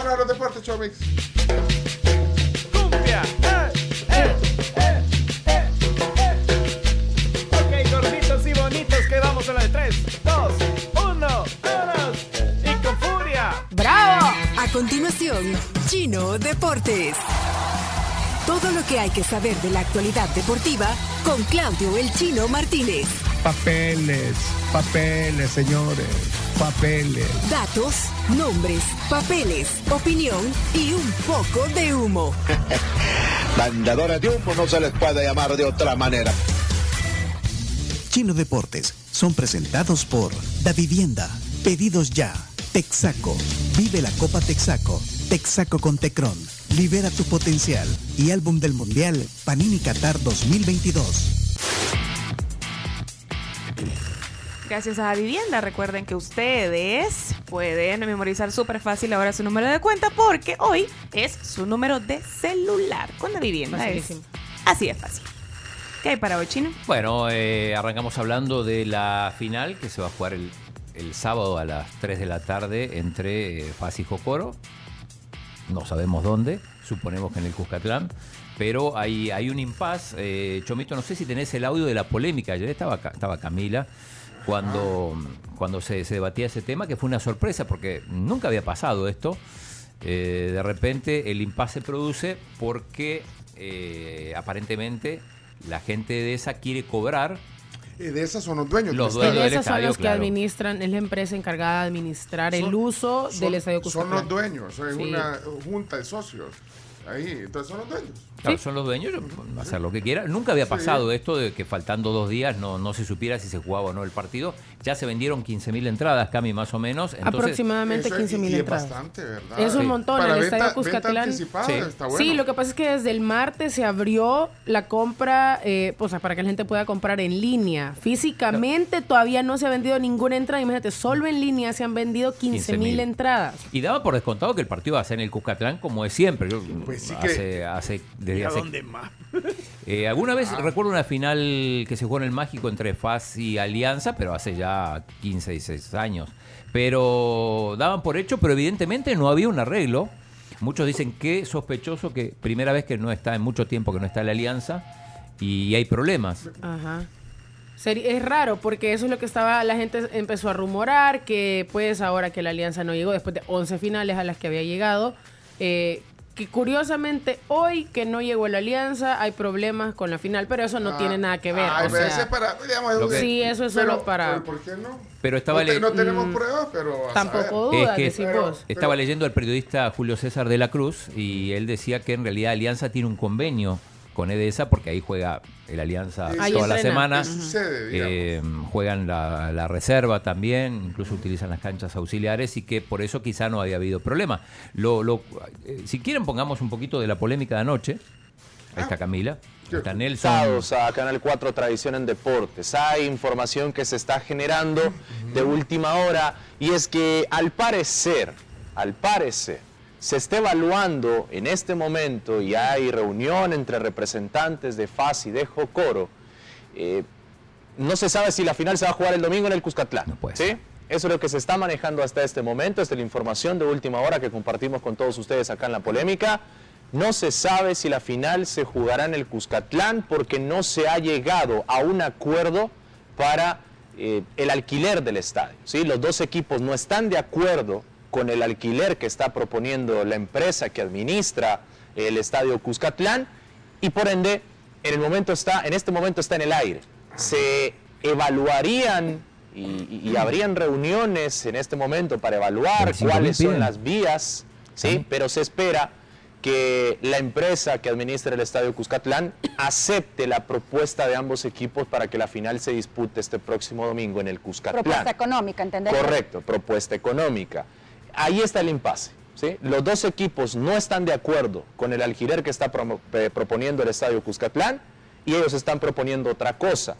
Vámonos a los deportes, Chomix. ¡Cumbia! ¡Eh, eh, eh, eh, eh! Ok, gorditos y bonitos, que vamos a la de 3, 2, 1, ¡vámonos! ¡Y con furia! ¡Bravo! A continuación, Chino Deportes. Todo lo que hay que saber de la actualidad deportiva con Claudio El Chino Martínez. Papeles, papeles, señores, papeles. Datos, nombres, papeles, opinión y un poco de humo. Mandadores de humo no se les puede llamar de otra manera. Chino Deportes son presentados por Da Vivienda, Pedidos Ya, Texaco, Vive la Copa Texaco, Texaco con Tecron, Libera tu potencial y álbum del Mundial Panini Qatar 2022. Gracias a Vivienda, recuerden que ustedes pueden memorizar súper fácil ahora su número de cuenta porque hoy es su número de celular con la vivienda. Es, así de fácil. ¿Qué hay para hoy, Chino? Bueno, eh, arrancamos hablando de la final que se va a jugar el, el sábado a las 3 de la tarde entre eh, y Jocoro. No sabemos dónde, suponemos que en el Cuscatlán. Pero hay, hay un impas. Eh, Chomito, no sé si tenés el audio de la polémica. Ayer estaba, estaba Camila cuando, cuando se, se debatía ese tema, que fue una sorpresa porque nunca había pasado esto. Eh, de repente el impasse se produce porque eh, aparentemente la gente de esa quiere cobrar Y de esas son los dueños. Los del dueños estadio. del Esas son los que claro. administran, es la empresa encargada de administrar el uso son- del estadio Son los dueños, es Sí. una junta de socios. Ahí, entonces son los dueños. Claro, son los dueños, hacer lo que quieran. Nunca había pasado esto de que faltando dos días no, no se supiera si se jugaba o no el partido. Ya se vendieron 15.000 entradas, Cami, más o menos. Entonces, Aproximadamente Eso es- 15 mil y es entradas. bastante, ¿verdad? Es un Sí. montón, Para el venta- Estadio Cuscatlán. Sí. está bueno. Sí, lo que pasa es que desde el martes se abrió la compra, eh, o sea, para que la gente pueda comprar en línea. Físicamente todavía no se ha vendido ninguna entrada. Imagínate, solo en línea se han vendido 15 mil 15.000. entradas. Y daba por descontado que el partido va a ser en el Cuscatlán como es siempre. Yo- Pues sí hace, que- hace- desde ¿Y a hace- dónde más? eh, alguna vez Ah. recuerdo una final que se jugó en el Mágico entre FAS y Alianza, pero hace ya 15, 16 años. Pero daban por hecho, pero evidentemente no había un arreglo. Muchos dicen que sospechoso que primera vez que no está en mucho tiempo que no está la Alianza y hay problemas. Ajá. Es raro porque eso es lo que estaba, la gente empezó a rumorar que pues ahora que la alianza no llegó, después de 11 finales a las que había llegado, eh, que curiosamente hoy que no llegó la alianza hay problemas con la final, pero eso no Ah, tiene nada que ver. Ay, o pero sea, ese es para, digamos, Lo que- Sí, eso es pero- solo para- pero ¿Por qué no? Pero estaba no, te- le- no tenemos Mm, pruebas, pero. tampoco dudas, Es que- decís Pero- vos. Estaba leyendo al periodista Julio César de la Cruz y él decía que en realidad Alianza tiene un convenio con EDESA porque ahí juega el Alianza Ahí toda la semana. Eh, juegan la, la reserva también, incluso utilizan las canchas auxiliares y que por eso quizá no había habido problema. Lo, lo- eh, si quieren pongamos un poquito de la polémica de anoche. Ahí está Camila, ahí está Nelson. A Canal 4 Tradición en Deportes. Hay información que se está generando de última hora y es que al parecer, al parecer, se está evaluando en este momento y hay reunión entre representantes de FAS y de Jocoro. eh, no se sabe si la final se va a jugar el domingo en el Cuscatlán. No puede ¿sí? Eso es lo que se está manejando hasta este momento. Esta es la información de última hora que compartimos con todos ustedes acá en la polémica. No se sabe si la final se jugará en el Cuscatlán porque no se ha llegado a un acuerdo para eh, el alquiler del estadio. ¿sí? Los dos equipos no están de acuerdo con el alquiler que está proponiendo la empresa que administra el estadio Cuscatlán y por ende en, el momento está, en este momento está en el aire. Se evaluarían y, habrían reuniones en este momento para evaluar 25.000 cuáles son las vías, ¿sí? pero se espera que la empresa que administra el estadio Cuscatlán acepte la propuesta de ambos equipos para que la final se dispute este próximo domingo en el Cuscatlán. Propuesta económica, ¿entendés? Correcto, propuesta económica. Ahí está el impasse. ¿sí? Los dos equipos no están de acuerdo con el alquiler que está eh, proponiendo el estadio Cuscatlán y ellos están proponiendo otra cosa.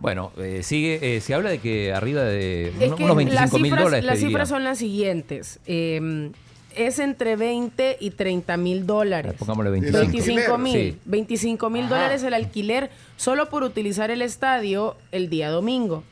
Bueno, eh, sigue, eh, se habla de que arriba de Es uno- que unos las 25 mil cifras, dólares. las cifras son las siguientes. Eh, es entre 20 y 30 mil dólares. Pongámosle El 25. 25 alquiler, mil. sí. 25 mil dólares el alquiler solo por utilizar el estadio el día domingo.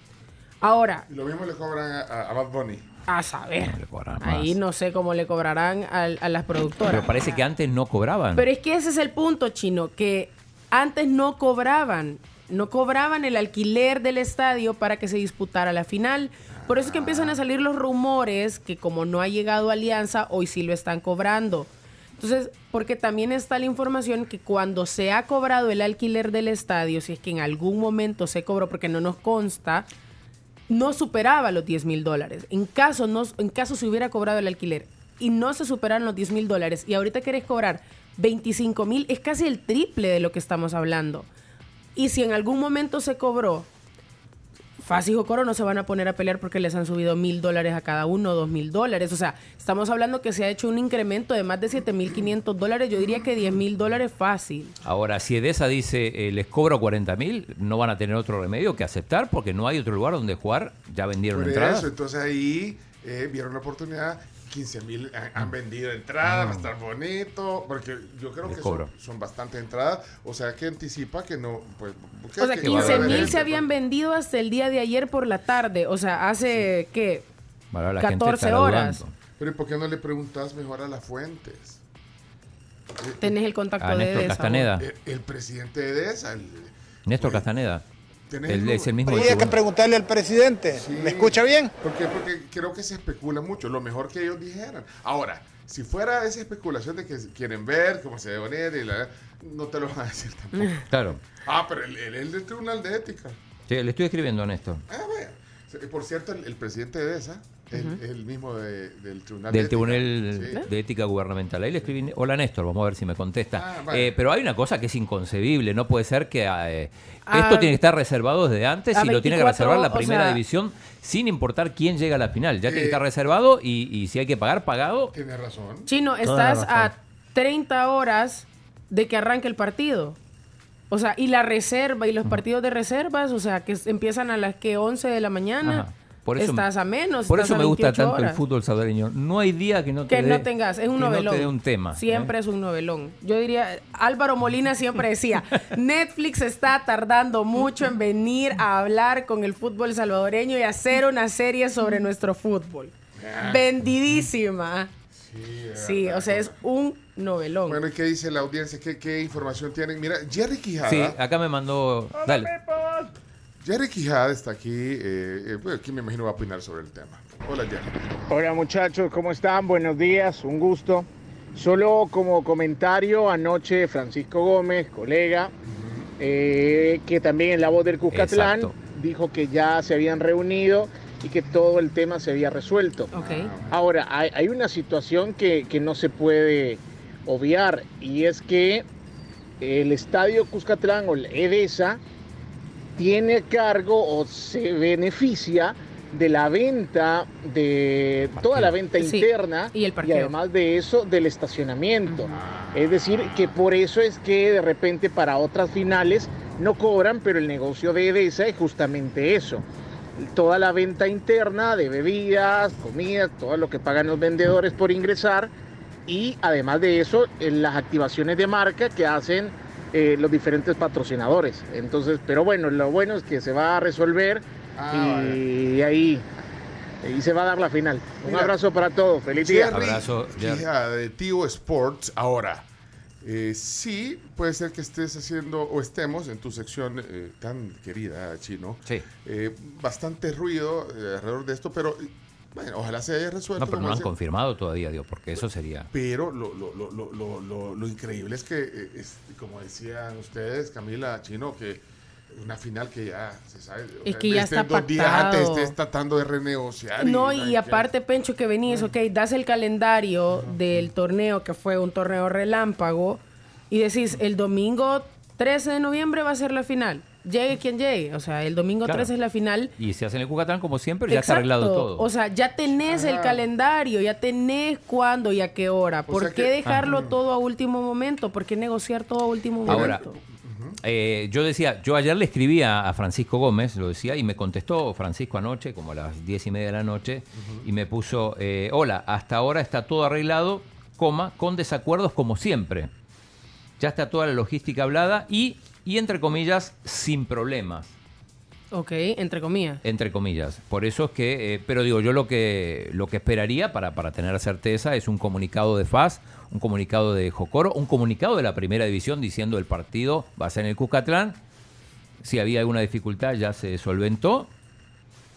Ahora, Y lo mismo le cobran a Bad Bunny. A saber. No Ahí no sé cómo le cobrarán al- a, las productoras. Pero parece que antes no cobraban. Pero es que ese es el punto, chino, que antes no cobraban, no cobraban el alquiler del estadio para que se disputara la final. Por eso es que empiezan a salir los rumores que como no ha llegado Alianza, hoy sí lo están cobrando. Entonces, porque también está la información que cuando se ha cobrado el alquiler del estadio, si es que en algún momento se cobró, porque no nos consta, no superaba los 10 mil dólares. En caso, no, en caso se hubiera cobrado el alquiler y no se superaron los 10 mil dólares y ahorita querés cobrar 25 mil, es casi el triple de lo que estamos hablando. Y si en algún momento se cobró, Fácil y Jocoro no se van a poner a pelear porque les han subido mil dólares a cada uno, dos mil dólares. O sea, estamos hablando que se ha hecho un incremento de más de 7 mil 500 dólares. Yo diría que 10 mil dólares fácil. Ahora, si Edesa dice eh, les cobro 40 mil, no van a tener otro remedio que aceptar porque no hay otro lugar donde jugar. Ya vendieron Por entradas. eso, entonces ahí eh, vieron la oportunidad. 15 mil han, han vendido entradas, va a estar bonito. Porque yo creo Mm. Les que son, son bastante entradas. O sea que anticipa que no. Pues, que- O sea, que 15 va a haber mil se habían vendido hasta el día de ayer por la tarde. O sea, hace, ¿qué? Ahora la gente 14 estará horas. dudando. Pero ¿y por qué no le preguntas mejor a las fuentes? Tenés el contacto A de Néstor Edesa, Castaneda. El, el presidente de EDESA. el- Néstor pues, Castaneda. ¿Tenés Él el es el mismo. Habría del que preguntarle al presidente. Sí. ¿Me escucha bien? ¿Por qué? Porque creo que se especula mucho. Lo mejor que ellos dijeran. Ahora, si fuera esa especulación de que quieren ver cómo se debe poner y la, no te lo van a decir tampoco. Claro. Ah, pero él él es el del Tribunal de Ética. Sí, le estoy escribiendo Néstor. Ah, vaya. Por cierto, el, el presidente de esa es el mismo de- del Tribunal Del de Tribunal Ética. Sí. de Ética Gubernamental. Ahí le escribí, hola Néstor, vamos a ver si me contesta. Ah, vale. Eh, pero hay una cosa que es inconcebible, no puede ser que eh, Ah, esto tiene que estar reservado desde antes y lo tiene que 24, reservar la o primera sea- división sin importar quién llega a la final. Ya tiene que Eh, estar reservado y, y si hay que pagar, pagado. Tiene razón. Chino, estás a razón. 30 horas de que arranque el partido. O sea, y la reserva y los partidos de reservas, o sea, que empiezan a las que 11 de la mañana. Ajá. Por eso, estás a menos. Por eso a me gusta 28 tanto el fútbol salvadoreño. No hay día que no te Que no tengas, es un novelón. No te dé un tema. Siempre ¿eh? es un novelón. Yo diría, Álvaro Molina siempre decía, Netflix está tardando mucho en venir a hablar con el fútbol salvadoreño y hacer una serie sobre nuestro fútbol. Vendidísima. Sí, o sea, es un novelón. Bueno, ¿y qué dice la audiencia? ¿Qué, qué información tienen? Mira, Jerry Quijada. Sí, acá me mandó. Dale. Jerry Quijada está aquí. eh, eh, bueno, aquí me imagino va a opinar sobre el tema. Hola, Jerry. Hola muchachos, ¿cómo están? Buenos días, un gusto. Solo como comentario, anoche Francisco Gómez, colega, eh, que también en la voz del Cuscatlán, Exacto. dijo que ya se habían reunido y que todo el tema se había resuelto. Ok. Ahora, hay, hay una situación que, que no se puede obviar y es que el estadio Cuscatlán o el EDESA tiene a cargo o se beneficia de la venta de toda la venta Sí, interna y el además de eso del estacionamiento. Es decir, que por eso es que de repente para otras finales no cobran, pero el negocio de EDESA es justamente eso. Toda la venta interna de bebidas, comidas, todo lo que pagan los vendedores por ingresar y además de eso las activaciones de marca que hacen eh, los diferentes patrocinadores. Entonces, pero bueno, lo bueno es que se va a resolver Ah, y ahí, ahí se va a dar la final. Un Mira, abrazo para todos, feliz día. Jerry Abrazo, Jerry. De Tigo Sports. Ahora, eh, sí, puede ser que estés haciendo o estemos en tu sección eh, tan querida, Chino. Sí. eh, bastante ruido eh, alrededor de esto, pero bueno, ojalá se haya resuelto. No, pero no han decía. confirmado todavía, digo, porque eso sería. Pero lo, lo, lo, lo, lo, lo- lo increíble es que, eh, es, como decían ustedes, Camila, Chino, que una final que ya se sabe. o Es sea, que ya estés está dos días antes estés tratando de renegociar. No, y qué- aparte, Pencho, que venís, ok, das el calendario del torneo, que fue un torneo relámpago, y decís, el domingo 13 de noviembre va a ser la final. Llegue quien llegue. O sea, el domingo Claro. 13 es la final. Y se hace en el Cucatán como siempre, ya está arreglado todo. O sea, ya tenés el Ajá. calendario, ya tenés cuándo y a qué hora. O ¿Por sea qué que- dejarlo todo a último momento? ¿Por qué negociar todo a último Ahora, momento? Eh, yo decía, yo ayer le escribí a, a Francisco Gómez, lo decía, y me contestó Francisco anoche, como a las diez y media de la noche, y me puso, eh, hola, hasta ahora está todo arreglado, coma, con desacuerdos como siempre. Ya está toda la logística hablada y, y entre comillas, sin problemas. Ok, entre comillas. entre comillas. Por eso es que, eh, pero digo, yo lo que lo que esperaría para, para tener certeza es un comunicado de FAS, un comunicado de Jocoro, un comunicado de la primera división diciendo el partido va a ser en el Cuscatlán. Si había alguna dificultad ya se solventó.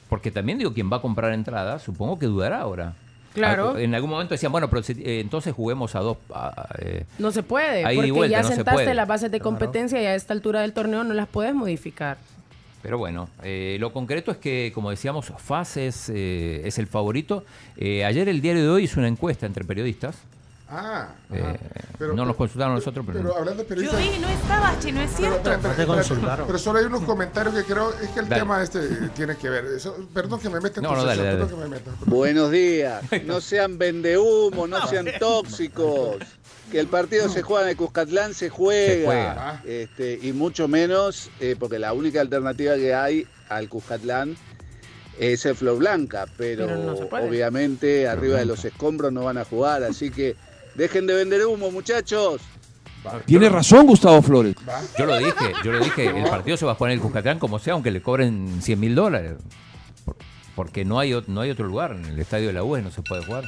Porque también digo, quien va a comprar entradas, supongo que dudará ahora. Claro. En algún momento decían, bueno, pero si- eh, entonces juguemos a dos. a- eh, No se puede, porque vuelta, ya no sentaste las bases de competencia y a esta altura del torneo no las puedes modificar. Pero bueno, eh, lo concreto es que, como decíamos, FAS es, eh, es el favorito. Eh, ayer el diario de hoy hizo una encuesta entre periodistas. Ah, Eh. Pero- no nos consultaron a nosotros, pero, Pero hablando de Yo periodistas. vi, no estabas, Chino, es Pero, cierto. espera, espera, espera, pero solo hay unos comentarios que creo es que el Dale. tema este tiene que ver. Eso- perdón que me meta en No, tu no, dale, dale. perdón que me meta. Buenos días. No sean vendehumo, no sean tóxicos. Que el partido se juega en el Cuscatlán, se juega. Se juega. Este, y mucho menos, eh, porque la única alternativa que hay al Cuscatlán es el Flor Blanca. Pero, no obviamente arriba de los escombros no van a jugar. Así que dejen de vender humo, muchachos. Tiene razón Gustavo Flores. yo lo dije, yo lo dije, el partido se va a jugar en el Cuscatlán como sea, aunque le cobren 100 mil dólares. Por- Porque no hay, no hay otro lugar, en el estadio de la UE no se puede jugar.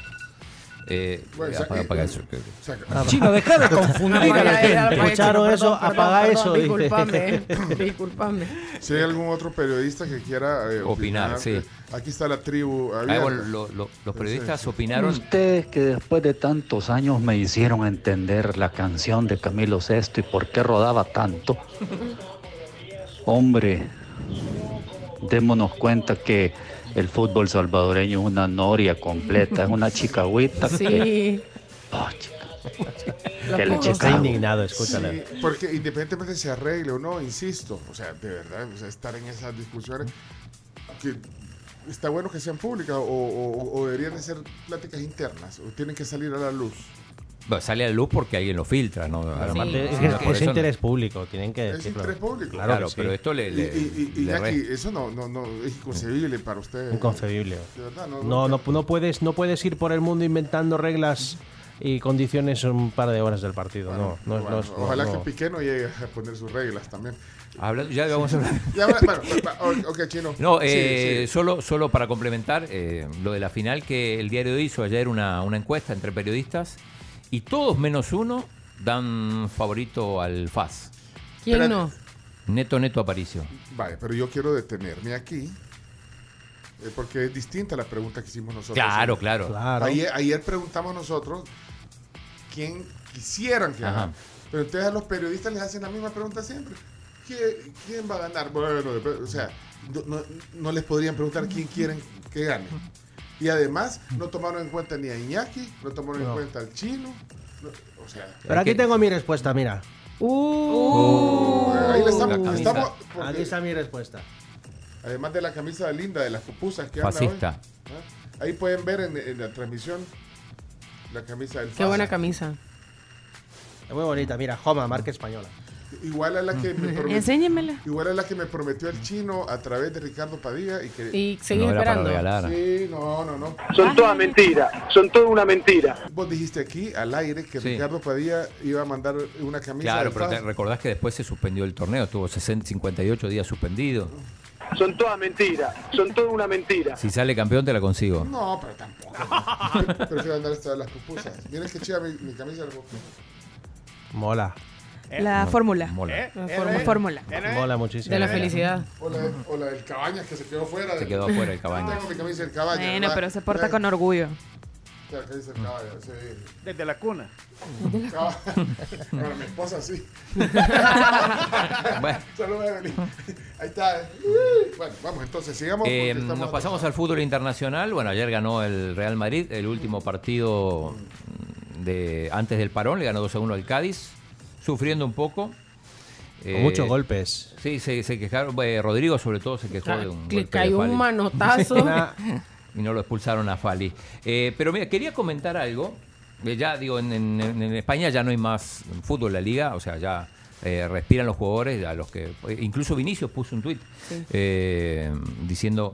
Eh, Bueno, apaga- saca- apaga eso, que- saca- Chino, deja de confundir a la gente. Escucharon eso, apaga eso. dice. Disculpame, disculpame. Si hay algún otro periodista que quiera eh, Opinar, sí. eh, Aquí está la tribu. Ah, abierta. bueno, lo- lo- los periodistas opinaron. Ustedes que después de tantos años me hicieron entender la canción de Camilo VI y por qué rodaba tanto. Hombre, démonos cuenta que el fútbol salvadoreño es una noria completa, es una chicagüita que, Sí. oh, chica, que le pocos- Está indignado, escúchale. Sí, porque independientemente se arregle o no, insisto, o sea, de verdad, o sea, estar en esas discusiones, que está bueno que sean públicas o, o- o deberían de ser pláticas internas, o tienen que salir a la luz. Bueno, sale a la luz porque alguien lo filtra, ¿no? Es, es no. interés público, tienen que Es decirlo. interés público. Claro, Claro, que sí. pero esto le, Y, le- y, y, le Iñaki, re- eso no, no, no, es inconcebible para ustedes. Inconcebible. De verdad, no, No, no, no puedes, no puedes ir por el mundo inventando reglas y condiciones un par de horas del partido. Bueno, no, no, es- bueno, no es- ojalá no. que Piqué no llegue a poner sus reglas también. Habla- ya vamos a hablar. Ya, bueno, bueno, bueno, ok, chino. No, Sí, eh, sí. Solo, solo para complementar eh, lo de la final que el diario hizo ayer una, una encuesta entre periodistas y todos menos uno dan favorito al FAS. ¿Quién no? Neto Neto Aparicio. Vale, pero yo quiero detenerme aquí. eh, porque es distinta la pregunta que hicimos nosotros. Claro, claro. Claro. Ayer, ayer preguntamos nosotros quién quisieran que ganara. Pero entonces a los periodistas les hacen la misma pregunta siempre. ¿Qué- ¿Quién va a ganar? Bueno, o sea, no, no- no les podrían preguntar quién quieren que gane. Y además no tomaron en cuenta ni a Iñaki, no tomaron en cuenta al chino. no- o sea, Pero aquí que- tengo mi respuesta, mira. Uh, ahí le estamos, estamos- porque Aquí está mi respuesta. además de la camisa linda de las pupusas que anda hoy, Fascista. ¿ah? ahí pueden ver en, en la transmisión la camisa del Qué buena camisa. Es muy bonita, mira, Joma, marca española. Igual a la que me prometió, Enséñemela. igual a la que me prometió el chino a través de Ricardo Padilla y que Y seguís no era para esperando. Sí, no, no, no. Son todas mentiras, son toda una mentira. Vos dijiste aquí al aire que Sí. Ricardo Padilla iba a mandar una camisa Claro, pero te recordás que después se suspendió el torneo, tuvo 60, 58 días suspendido. Son todas mentiras, son toda una mentira. Si sale campeón te la consigo. No, pero tampoco. Prefiero andar hasta las pupusas. Miren que chida mi, mi camisa de las pupusas. Mola. La fórmula. Mola. La forma- fórmula. Mola muchísimo. De la felicidad. O la, o la del Cabañas que se quedó fuera. Se quedó afuera el Cabañas. Tengo mi camisa del Cabañas. Bueno, pero se porta con orgullo. Sí. Desde la cuna. Bueno, mi esposa sí. Bueno. Saludos, Evelyn. Ahí está. eh. Bueno, vamos, entonces sigamos. Eh, nos pasamos al fútbol internacional. Bueno, ayer ganó el Real Madrid, el último partido de antes del parón, le ganó 2 a 1 al Cádiz, sufriendo un poco. Con Eh, muchos golpes. Sí, se, se quejaron. eh, Rodrigo, sobre todo, se quejó de un. Le cayó un manotazo. y no lo expulsaron a Fali. Eh, pero mira, quería comentar algo. Eh, ya digo, en, en- en España ya no hay más fútbol, la liga, o sea, ya eh, respiran los jugadores, a los que incluso Vinicius puso un tuit Sí. eh, diciendo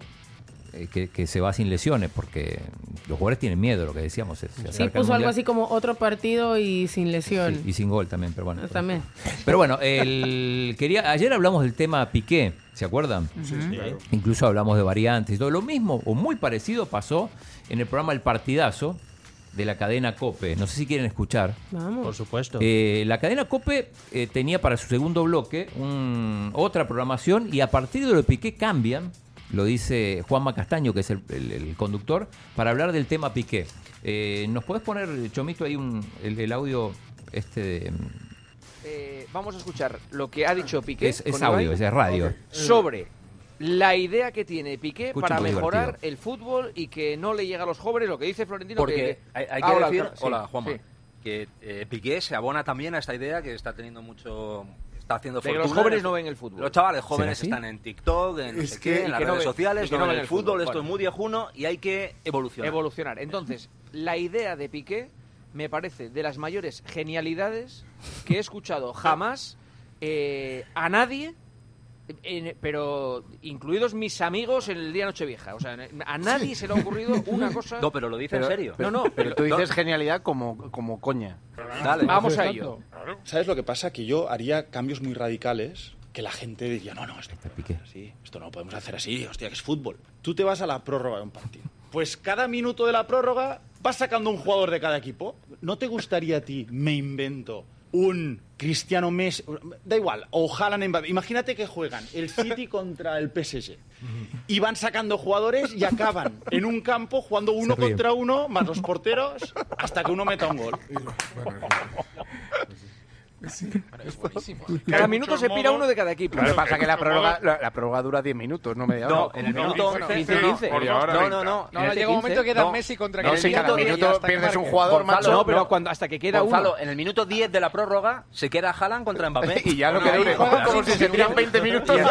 que, que se va sin lesiones, porque los jugadores tienen miedo, lo que decíamos. se- se Sí, puso algo así como otro partido y sin lesión. Sí, y sin gol también, pero bueno. También. Pero bueno, el, quería, ayer hablamos del tema Piqué, ¿se acuerdan? Sí, sí, claro. Incluso hablamos de variantes y todo. Lo mismo o muy parecido pasó en el programa El Partidazo de la cadena Cope. No sé si quieren escuchar. Vamos. Por supuesto. Eh, la cadena Cope eh, tenía para su segundo bloque un- otra programación y a partir de lo de Piqué cambian, lo dice Juanma Castaño, que es el, el- el conductor, para hablar del tema Piqué. Eh, ¿Nos podés poner, Chomito, ahí un, el, el audio este de... Eh, vamos a escuchar lo que ha dicho Piqué. Es- es con audio, Ibai es radio. Sobre la idea que tiene Piqué para mejorar divertido. el fútbol y que no le llega a los jóvenes, lo que dice Florentino. Porque que, hay, hay que hola, decir. Sí, hola Juanma, sí. que eh, Piqué se abona también a esta idea que está teniendo mucho, está haciendo fortuna. los jóvenes no ven el fútbol. Los chavales ¿Será jóvenes están en TikTok, en no Es sé que- qué, y en las no redes ven- sociales, no no ven ven el el fútbol, fútbol. esto Bueno. es muy viejuno y hay que evolucionar. Evolucionar. Entonces, la idea de Piqué me parece de las mayores genialidades que he escuchado jamás eh, a nadie, en- pero incluidos mis amigos en el día Nochevieja. O sea, a nadie se le ha ocurrido una cosa. No, pero lo dice en Pero- serio. No, no, Pero tú no. dices genialidad como, como coña. Dale. Vamos a ello. ¿Sabes lo que pasa? Que yo haría cambios muy radicales que la gente diría, no, no, esto así, esto no lo podemos hacer así, hostia, que es fútbol. Tú te vas a la prórroga de un partido. Pues cada minuto de la prórroga vas sacando un jugador de cada equipo. ¿No te gustaría a ti, me invento, un Cristiano Messi, da igual, o Haaland Mbappé? Imagínate que juegan el City contra el PSG y van sacando jugadores y acaban en un campo jugando uno contra uno, más los porteros, hasta que uno meta un gol. Cada minuto se pira uno de cada equipo. Lo que pasa es que la prórroga, la, la prórroga dura 10 minutos, no media hora. No, en el minuto 11, 15, 15. No, no, no, no. No, no, llega un momento que da Messi contra No, si cada minuto que pierdes un jugador, Gonzalo, macho. No, pero cuando, hasta que queda Gonzalo, uno. en el minuto 10 de la prórroga se queda Haaland contra Mbappé. Y ya lo que dure. Como si se tiran 20 minutos.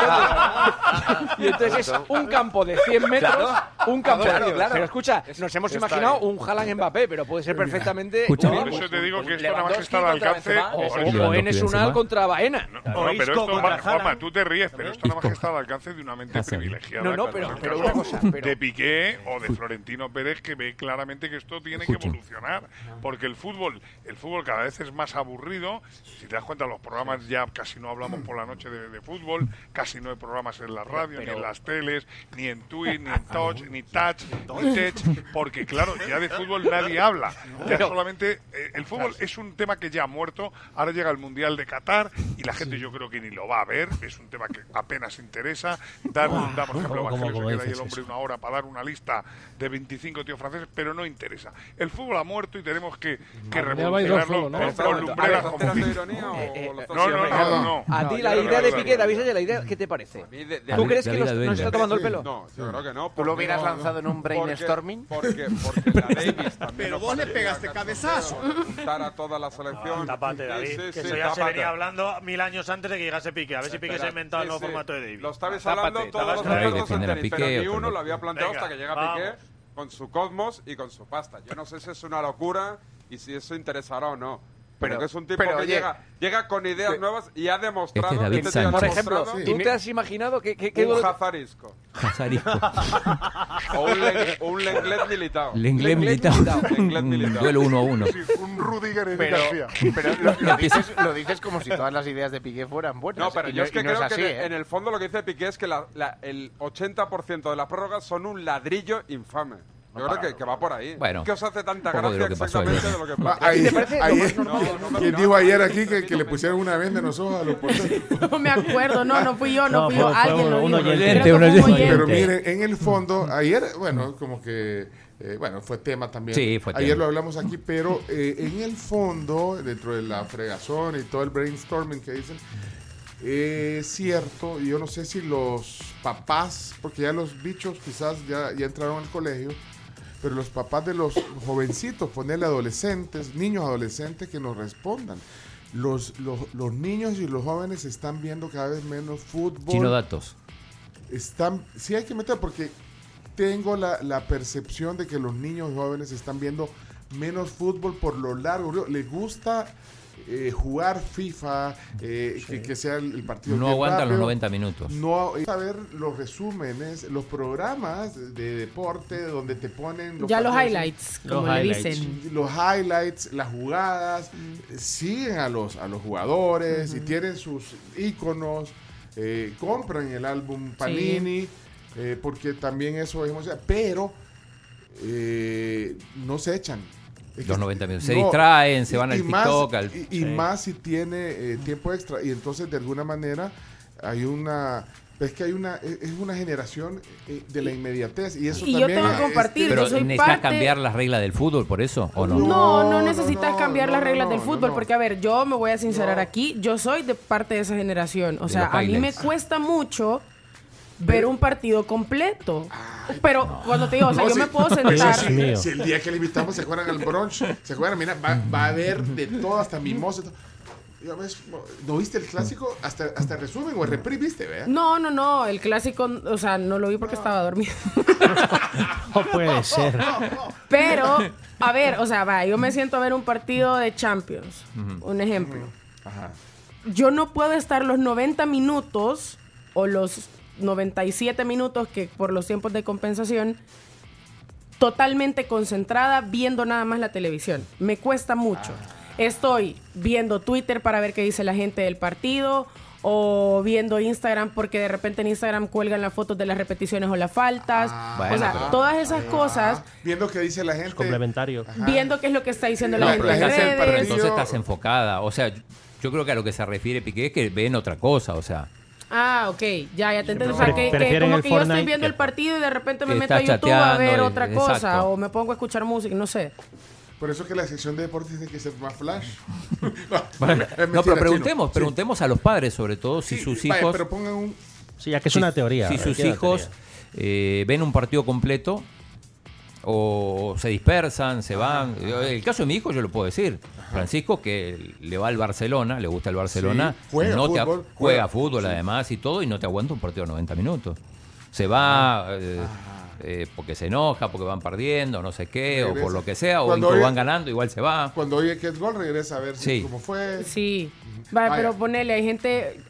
Y entonces es un campo de 100 metros, Claro. un campo Claro, de claro. Pero escucha, nos hemos está imaginado bien. un Haaland Mbappé, pero puede ser perfectamente. Por eso te digo que esto nada más está al alcance- Enes Benzema. Unal contra Baena. No, pero esto, Juanma, Juanma, tú te ríes, pero esto nada más está al alcance de una mente privilegiada. No, no, pero- es una cosa, pero- De Piqué o de Florentino Pérez que ve claramente que esto tiene Escuchen. que evolucionar. Porque el fútbol, el fútbol cada vez es más aburrido. Si te das cuenta, los programas ya casi no hablamos por la noche de, de fútbol, casi no hay programas en la radio, ni en las teles, ni en Twitch, ni en Touch, ni Touch, ni Tech, porque claro, ya de fútbol nadie habla. Ya solamente eh, el fútbol es un tema que ya ha muerto. Ahora llega el Mundial de Qatar y la gente yo creo que ni lo va a ver. Es un tema que apenas interesa. Dar, damos ejemplo, ¿Cómo- cómo se queda ahí el hombre eso? una hora para dar una lista de 25 tíos franceses, pero no interesa. El fútbol ha muerto y tenemos que, revolucionarlo ¿no? con- lumbreras ver, como ¿estás tirando Piqué. ironía o Eh, estás No, no, no, no, no. A ti la idea de que- Piqué, David la idea, ¿qué te parece? ¿Tú crees que nos está tomando el pelo? No, yo creo que no. ¿Tú lo hubieras lanzado en un brainstorming? Porque, la Davis también. Pero vos le pegaste cabezazo. Juntar a toda la selección. Ah, David, que sí, eso ya se venía hablando mil años antes de que llegase Piqué. A ver si Piqué se ha inventado el nuevo formato de David. Lo estabais hablando todos los expertos en tenis, Piqué, pero ni uno no. lo había planteado hasta que llega. Piqué con su cosmos y con su pasta. Yo no sé si es una locura y si eso interesará o no. Pero, Pero- que es un tipo pero, que oye, llega, llega con ideas nuevas y ha demostrado Este es David este ha Sánchez. Por ejemplo, demostrado ¿tú te has imaginado que, que, que un Hazarisco Jazarisco. o un, Len- un Lenglet militado. Lenglet militado. Lenglet Un militado. duelo uno a uno. Sí, un Rudiger y Pero, pero lo, lo dices, lo dices como si todas las ideas de Piqué fueran buenas. No, pero yo es que no creo así, que ¿eh? en el fondo lo que dice Piqué es que la- la- el 80% de las prórrogas son un ladrillo infame. Yo creo que, que va por ahí. Bueno, ¿Qué os hace tanta de gracia lo que pasó exactamente ayer. de lo que Va, pasa? ahí- ¿Te parece lo ayer-? No, no, ¿Quién no, dijo no, ayer aquí no, que, que le pusieron una venda en los ojos a los porteros? No me acuerdo, no, no fui yo, no, No, fui yo. fue- fue Alguien lo dijo. oyente, un fue oyente. Pero miren, en el fondo, ayer, bueno, como que, eh, bueno, fue tema también. Sí, fue Ayer tema. lo hablamos aquí, pero eh, en el fondo, dentro de la fregazón y todo el brainstorming que dicen, eh, es cierto, y yo no sé si los papás, porque ya los bichos quizás ya, ya entraron al colegio, pero los papás de los jovencitos, ponerle adolescentes, niños adolescentes que nos respondan. Los, los, los niños y los jóvenes están viendo cada vez menos fútbol Chino datos. están, sí hay que meter porque tengo la, la percepción de que los niños jóvenes están viendo menos fútbol por lo largo. Les gusta eh, jugar FIFA, eh, que, que sea el, el partido. No aguantan los rápido. 90 minutos. No, es saber los resúmenes, los programas de deporte donde te ponen Ya los highlights, Los como le highlights. dicen. Los highlights, las jugadas, Mm. siguen a los, a los jugadores y tienen sus iconos, eh, compran el álbum Panini, eh, porque también eso es emocionante, pero eh, no se echan. Es Los que- 90 minutos. Se no, distraen, se y- van al y más- TikTok. al- y, y Sí. más si tiene eh, tiempo extra. Y entonces, de alguna manera, hay una. Es que hay una. Es una generación eh, de la inmediatez. Y eso Y yo tengo que compartir, Pero yo soy necesitas parte- cambiar las reglas del fútbol por eso, ¿o no? No, no necesitas cambiar las reglas del fútbol, porque a ver, yo me voy a sincerar aquí, yo soy de parte de esa generación, o sea, a mí me cuesta mucho ver un partido completo, pero cuando te digo, o sea, No, yo si- me puedo sentar... si el día que le invitamos se acuerdan al brunch, se acuerdan, mira, va, va a haber de todo, hasta mimosa. ves, ¿No viste el clásico? Hasta, hasta el resumen o el repri viste, vea. No, no, no, el clásico, o sea, no lo vi porque estaba dormido. No puede ser. Pero, a ver, o sea, va, yo me siento a ver un partido de Champions, un ejemplo. Ajá. Yo no puedo estar los 90 minutos o los 97 minutos que por los tiempos de compensación totalmente concentrada viendo nada más la televisión. Me cuesta mucho. Estoy viendo Twitter para ver qué dice la gente del partido o viendo Instagram porque de repente en Instagram cuelgan las fotos de las repeticiones o las faltas. Bueno, o sea, pero- todas esas cosas, Viendo qué dice la gente. Complementario. viendo qué es lo que está diciendo la La- gente en entonces estás enfocada. O sea, yo creo que a lo que se refiere Piqué es que ven otra cosa. O sea, Ah, ok, ya, ya te entiendo. O sea, que, que como que yo estoy viendo que- el partido y de repente me meto a YouTube a ver otra exacto. cosa o me pongo a escuchar música, no sé. Por eso que la sección de deportes tiene que ser más flash. Bueno, no, pero chino. preguntemos, Sí. preguntemos a los padres sobre todo si sus Vaya, hijos... pero pongan un. Sí, ya que es si- una teoría. Si sus hijos eh, ven un partido completo o se dispersan, se van. El caso de mi hijo yo lo puedo decir. Francisco, que le va al Barcelona, le gusta el Barcelona, Sí, juega no te a- fútbol, juega, juega, fútbol sí. además y todo, y no te aguanta un partido de 90 minutos. Se va eh, eh, porque se enoja, porque van perdiendo, no sé qué, o por lo que sea, o Cuando oye- van ganando, igual se va. Cuando oye que es gol, regresa a ver si- Sí. cómo fue. Sí. Vaya, Vaya. pero ponele, hay gente...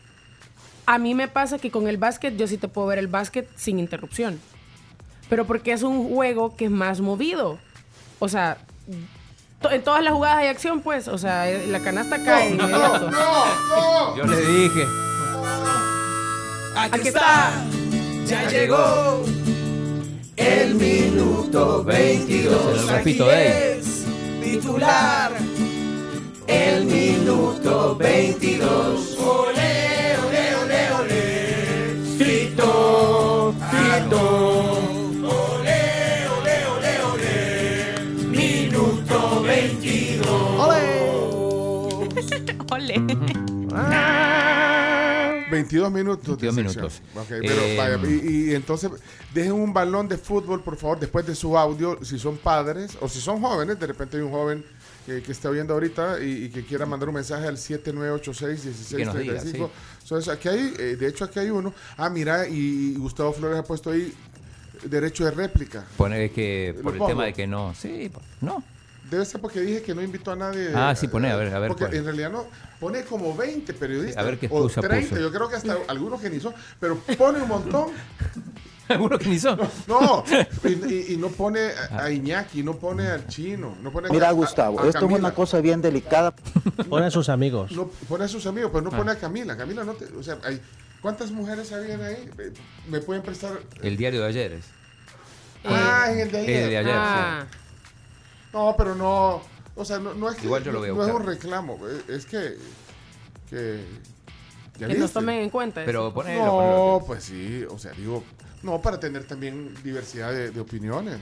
A mí me pasa que con el básquet yo sí te puedo ver el básquet sin interrupción. Pero porque es un juego que es más movido. O sea, to- en todas las jugadas hay acción, pues. O sea, eh, la canasta cae. de inmediato. Yo le dije. Aquí está. Ya llegó el minuto 22. El repito Aquí de es titular. El minuto 22. Ole, 22 minutos. de 22 sección. minutos. Ok, pero Eh, vaya, y, y entonces dejen un balón de fútbol, por favor, después de su audio, si son padres o si son jóvenes, de repente hay un joven que, que está oyendo ahorita y, y que quiera mandar un mensaje al 7986-1635. Entonces, aquí hay, eh, de hecho, aquí hay uno. Ah, mira, y, Gustavo Flores ha puesto ahí derecho de réplica. Pone que por el pongo. tema de que no. Sí, no. Debe ser porque dije que no invitó a nadie. Ah, sí, pone, a ver, a ver Porque cuál. en realidad no. Pone como 20 periodistas. Sí, a ver qué o excusa 30, puso. yo creo que hasta algunos que ni son. Pero pone un montón. ¿Algunos que ni son? No, y, y- y no pone a, a Iñaki, no pone al chino, no pone Mira, a- Gustavo, a- a esto es una cosa bien delicada. Pone a sus amigos. No, pone a sus amigos, pero no Ah. pone a Camila. Camila no te. O sea, hay, ¿cuántas mujeres habían ahí? Eh, ¿Me pueden prestar? El diario de ayer es. Ah, en el de ayer. El de ayer, Ah. No, pero no. O sea, no, no es que. Igual yo lo a No es un reclamo, es que. Que. ¿ya Que nos tomen en cuenta. Pero ponelo, No, ponelo. pues sí, o sea, digo, no, para tener también diversidad de, de opiniones.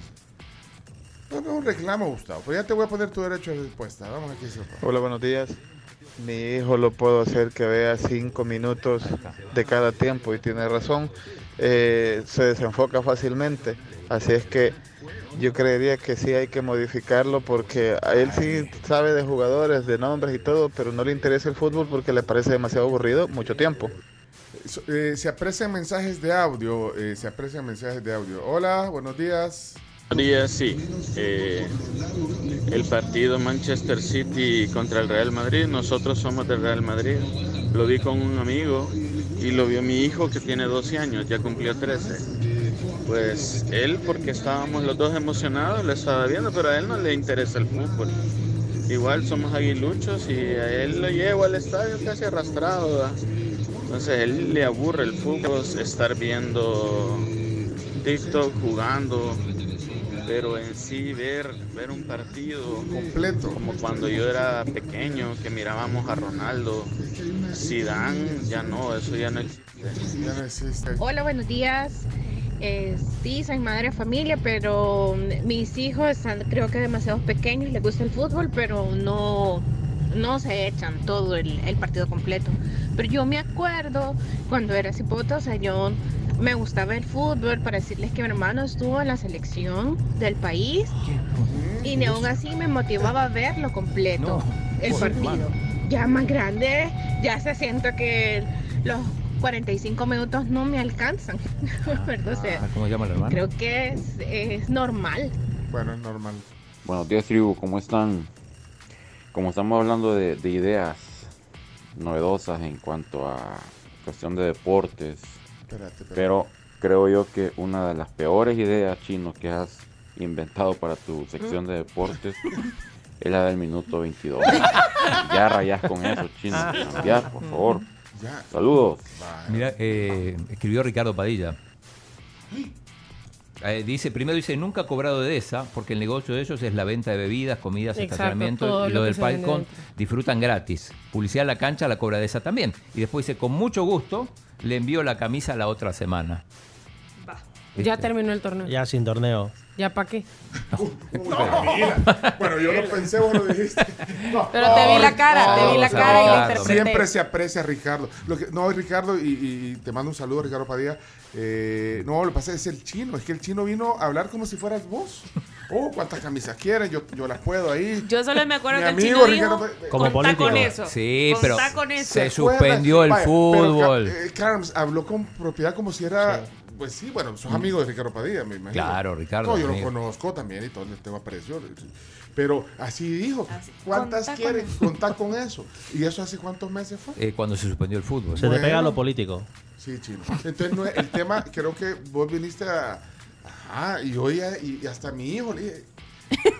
No, no es un reclamo, Gustavo. Pues ya te voy a poner tu derecho de respuesta. Vamos aquí, Sopa. Hola, buenos días. Mi hijo lo puedo hacer que vea cinco minutos de cada tiempo y tiene razón. Eh, se desenfoca fácilmente. Así es que yo creería que sí hay que modificarlo porque a él sí sabe de jugadores, de nombres y todo, pero no le interesa el fútbol porque le parece demasiado aburrido mucho tiempo. Eh, se aprecian mensajes de audio. eh, se aprecian mensajes de audio. Hola, buenos días. Días, sí. Eh, el partido Manchester City contra el Real Madrid, nosotros somos del Real Madrid. Lo vi con un amigo y lo vio mi hijo que tiene 12 años, ya cumplió 13. Pues él, porque estábamos los dos emocionados, lo estaba viendo, pero a él no le interesa el fútbol. Igual somos aguiluchos y a él lo llevo al estadio casi arrastrado. ¿verdad? Entonces él le aburre el fútbol, estar viendo TikTok, jugando, pero en sí ver, ver un partido completo, como cuando yo era pequeño, que mirábamos a Ronaldo, Zidane, ya no, eso ya no existe. Ya no existe. Hola, buenos días. Eh, sí, soy madre de familia, pero mis hijos están creo que demasiado pequeños, les gusta el fútbol, pero no, no se echan todo el, el partido completo. Pero yo me acuerdo cuando era cipota, o sea, yo me gustaba el fútbol para decirles que mi hermano estuvo en la selección del país y ni aún así me motivaba a verlo completo, el partido. Ya más grande, ya se siento que los 45 minutos no me alcanzan. Perdón, o sea, Ah, ¿Cómo llama el hermano? creo que es, es normal. Bueno, es normal. Buenos días, tribu, ¿cómo están? Como estamos hablando de, de ideas novedosas en cuanto a cuestión de deportes, Espérate, espérate. pero creo yo que una de las peores ideas chinos que has inventado para tu sección de deportes es la del minuto 22. ya rayas con eso, chino. Cambiar, por favor. Saludos. Mira, eh, escribió Ricardo Padilla. Eh, dice, primero dice, nunca ha cobrado de esa, porque el negocio de ellos es la venta de bebidas, comidas, Exacto, estacionamientos y lo del dentro. disfrutan gratis. Publicidad la cancha la cobra de esa también. Y después dice, con mucho gusto, le envío la camisa la otra semana. Ya terminó el torneo. Ya sin torneo. ¿Ya para qué? Mira, bueno, yo lo pensé, vos lo dijiste. No, Pero te vi la cara, te vi la no, cara y la Ricardo. interpreté. Siempre se aprecia a Ricardo. Lo que, no, Ricardo, y, te mando un saludo, Ricardo Padilla. Eh, no, lo que pasa es el chino. Es que el chino vino a hablar como si fueras vos. Oh, cuántas camisas quieren, yo, yo las puedo ahí. Yo solo me acuerdo Mi que el amigo chino Ricardo dijo, Padilla- Como político. con eso. Sí, contá pero con eso. se suspendió el Vaya, pero fútbol. Ca- eh, Carms habló con propiedad como si era. Pues sí, bueno, sos amigo de Ricardo Padilla, me imagino. Claro, Ricardo, No, yo lo conozco también y todo el tema aprecio. Pero así dijo. ¿Cuántas contá quieren? Contar con eso. ¿Y eso hace cuántos meses fue? Eh, cuando se suspendió el fútbol. Se te pega Bueno. lo político. Sí, chino. Entonces, no el tema, creo que vos viniste a. Ajá, y hoy y, y hasta a mi hijo le dije. Que,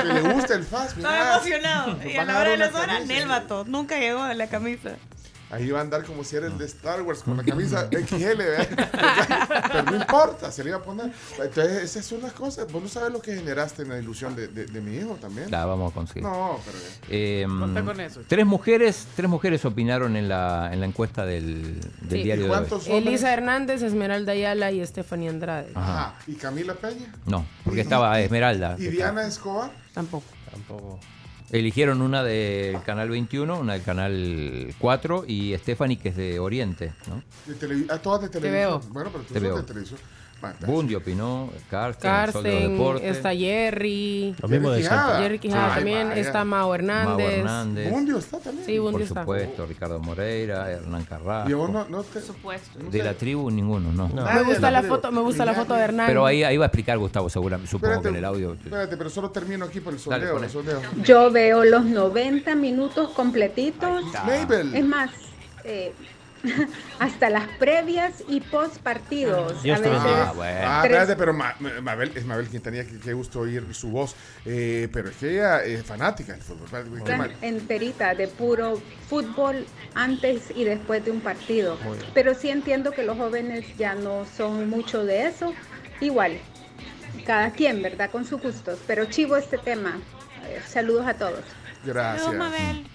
que le gusta el fast. Estaba emocionado. Y a la hora de las horas, camisa. Nel vato. Nunca llegó a la camisa. Ahí va a andar como si era el de Star Wars con la camisa XL, ¿verdad? Pero no importa, se le iba a poner. Entonces, esas son las cosas. Vos no sabes lo que generaste en la ilusión de, de- de mi hijo también. La vamos a conseguir. No, pero. Eh, con eso. Tres mujeres, tres mujeres opinaron en la, en la encuesta del, del Sí. diario de hoy. Elisa Hernández, Esmeralda Ayala y Stephanie Andrade. Ajá. Ajá. ¿Y Camila Peña? No, porque estaba Esmeralda. ¿Y Diana Escobar? Tampoco. Tampoco. Eligieron una del canal 21, una del canal 4 y Stephanie, que es de Oriente, ¿no? De ah, todas de Te televisión. veo. Bueno, pero tú Te sos veo. de televisión. Bueno, Bundy opinó, Carsten, el Sol de los Carsten, Deportes. está Jerry. Lo mismo de Quijada. Jerry Quijada Ay, también. vaya. Está Mao Hernández. Mau Hernández. Bundio está también. Sí, Bundio Por está. supuesto, Ricardo Moreira, Hernán Carrasco. Y vos no, no te. Supuesto. De la tribu, ninguno, no. Me gusta la foto, me gusta la foto de Hernán. Pero ahí, ahí va a explicar Gustavo, seguramente. Supongo Espérate, que en el audio. Espérate, pero solo termino aquí por el Dale, sondeo. pone. el sondeo. Yo veo los 90 minutos completitos. Mabel. Es más, eh, hasta las previas y post partidos. Dios a te veces bendiga. tres- Ah, espérate, pero Ma- Ma- Mabel, es Mabel Quintanilla, que qué gusto oír su voz. Eh, pero es que ella es fanática del fútbol. Enterita de puro fútbol antes y después de un partido. Pero sí entiendo que los jóvenes ya no son mucho de eso. Igual, cada quien, ¿verdad? Con sus gustos. Pero chivo este tema. Eh, Saludos a todos. Gracias. Saludos, Mabel.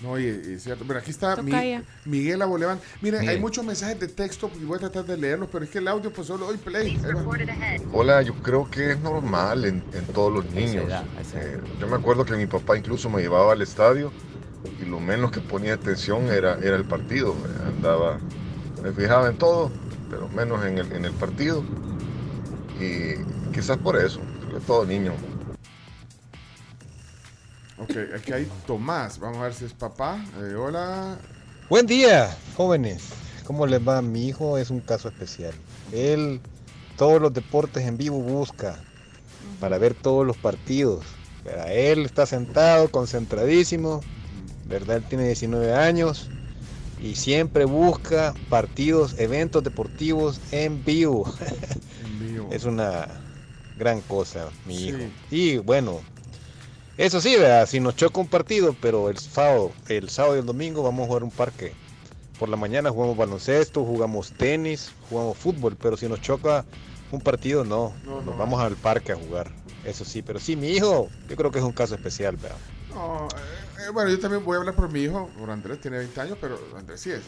No, y, es cierto. Pero aquí está. Miguel Aboleván. Miren, Miguel. hay muchos mensajes de texto y voy a tratar de leerlos, pero es que el audio, pues solo hoy play. Hola, yo creo que es normal en, en todos los niños. Eh, yo me acuerdo que mi papá incluso me llevaba al estadio y lo menos que ponía atención era, era el partido. Andaba, me fijaba en todo, pero menos en el, en el partido. Y quizás por eso, sobre todo niño. Ok, aquí hay Tomás. Vamos a ver si es papá. Eh, hola. Buen día, jóvenes. ¿Cómo les va? Mi hijo es un caso especial. Él todos los deportes en vivo busca. para ver todos los partidos. ¿verdad? Él está sentado, concentradísimo, ¿verdad? Él tiene 19 años y siempre busca partidos, eventos deportivos en vivo. es una gran cosa, mi Sí. hijo. Y bueno, eso sí, ¿verdad? si nos choca un partido, pero el sábado, el sábado y el domingo vamos a jugar un parque. Por la mañana jugamos baloncesto, jugamos tenis, jugamos fútbol, pero si nos choca un partido, no, nos vamos al parque a jugar. Eso sí, pero sí, mi hijo, yo creo que es un caso especial, ¿verdad? No, eh, eh, bueno, yo también voy a hablar por mi hijo, por Andrés, tiene 20 años, pero Andrés sí es.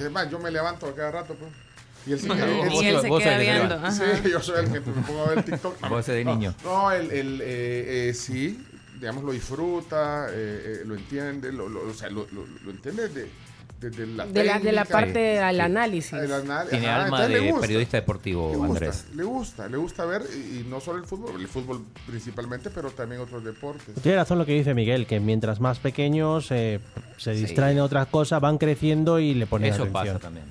es más, yo me levanto a cada rato, pues. Y él sí, él- él- se Vos queda el viendo, Sí, yo soy el que me pongo a ver TikTok. Vos ese de No, niño. No, él, él, eh, eh, sí, digamos, lo disfruta, eh, eh, lo entiende, lo, lo- o sea, lo, lo- lo entiende de, desde la De la, de parte del análisis. el anal- Tiene ajá, alma de gusta. periodista deportivo, Le gusta, Andrés. le gusta, le gusta ver, y, y no solo el fútbol, el fútbol principalmente, pero también otros deportes. Tiene razón lo que dice Miguel, que mientras más pequeños eh, se distraen en otras cosas, van creciendo y le ponen Eso atención. pasa también.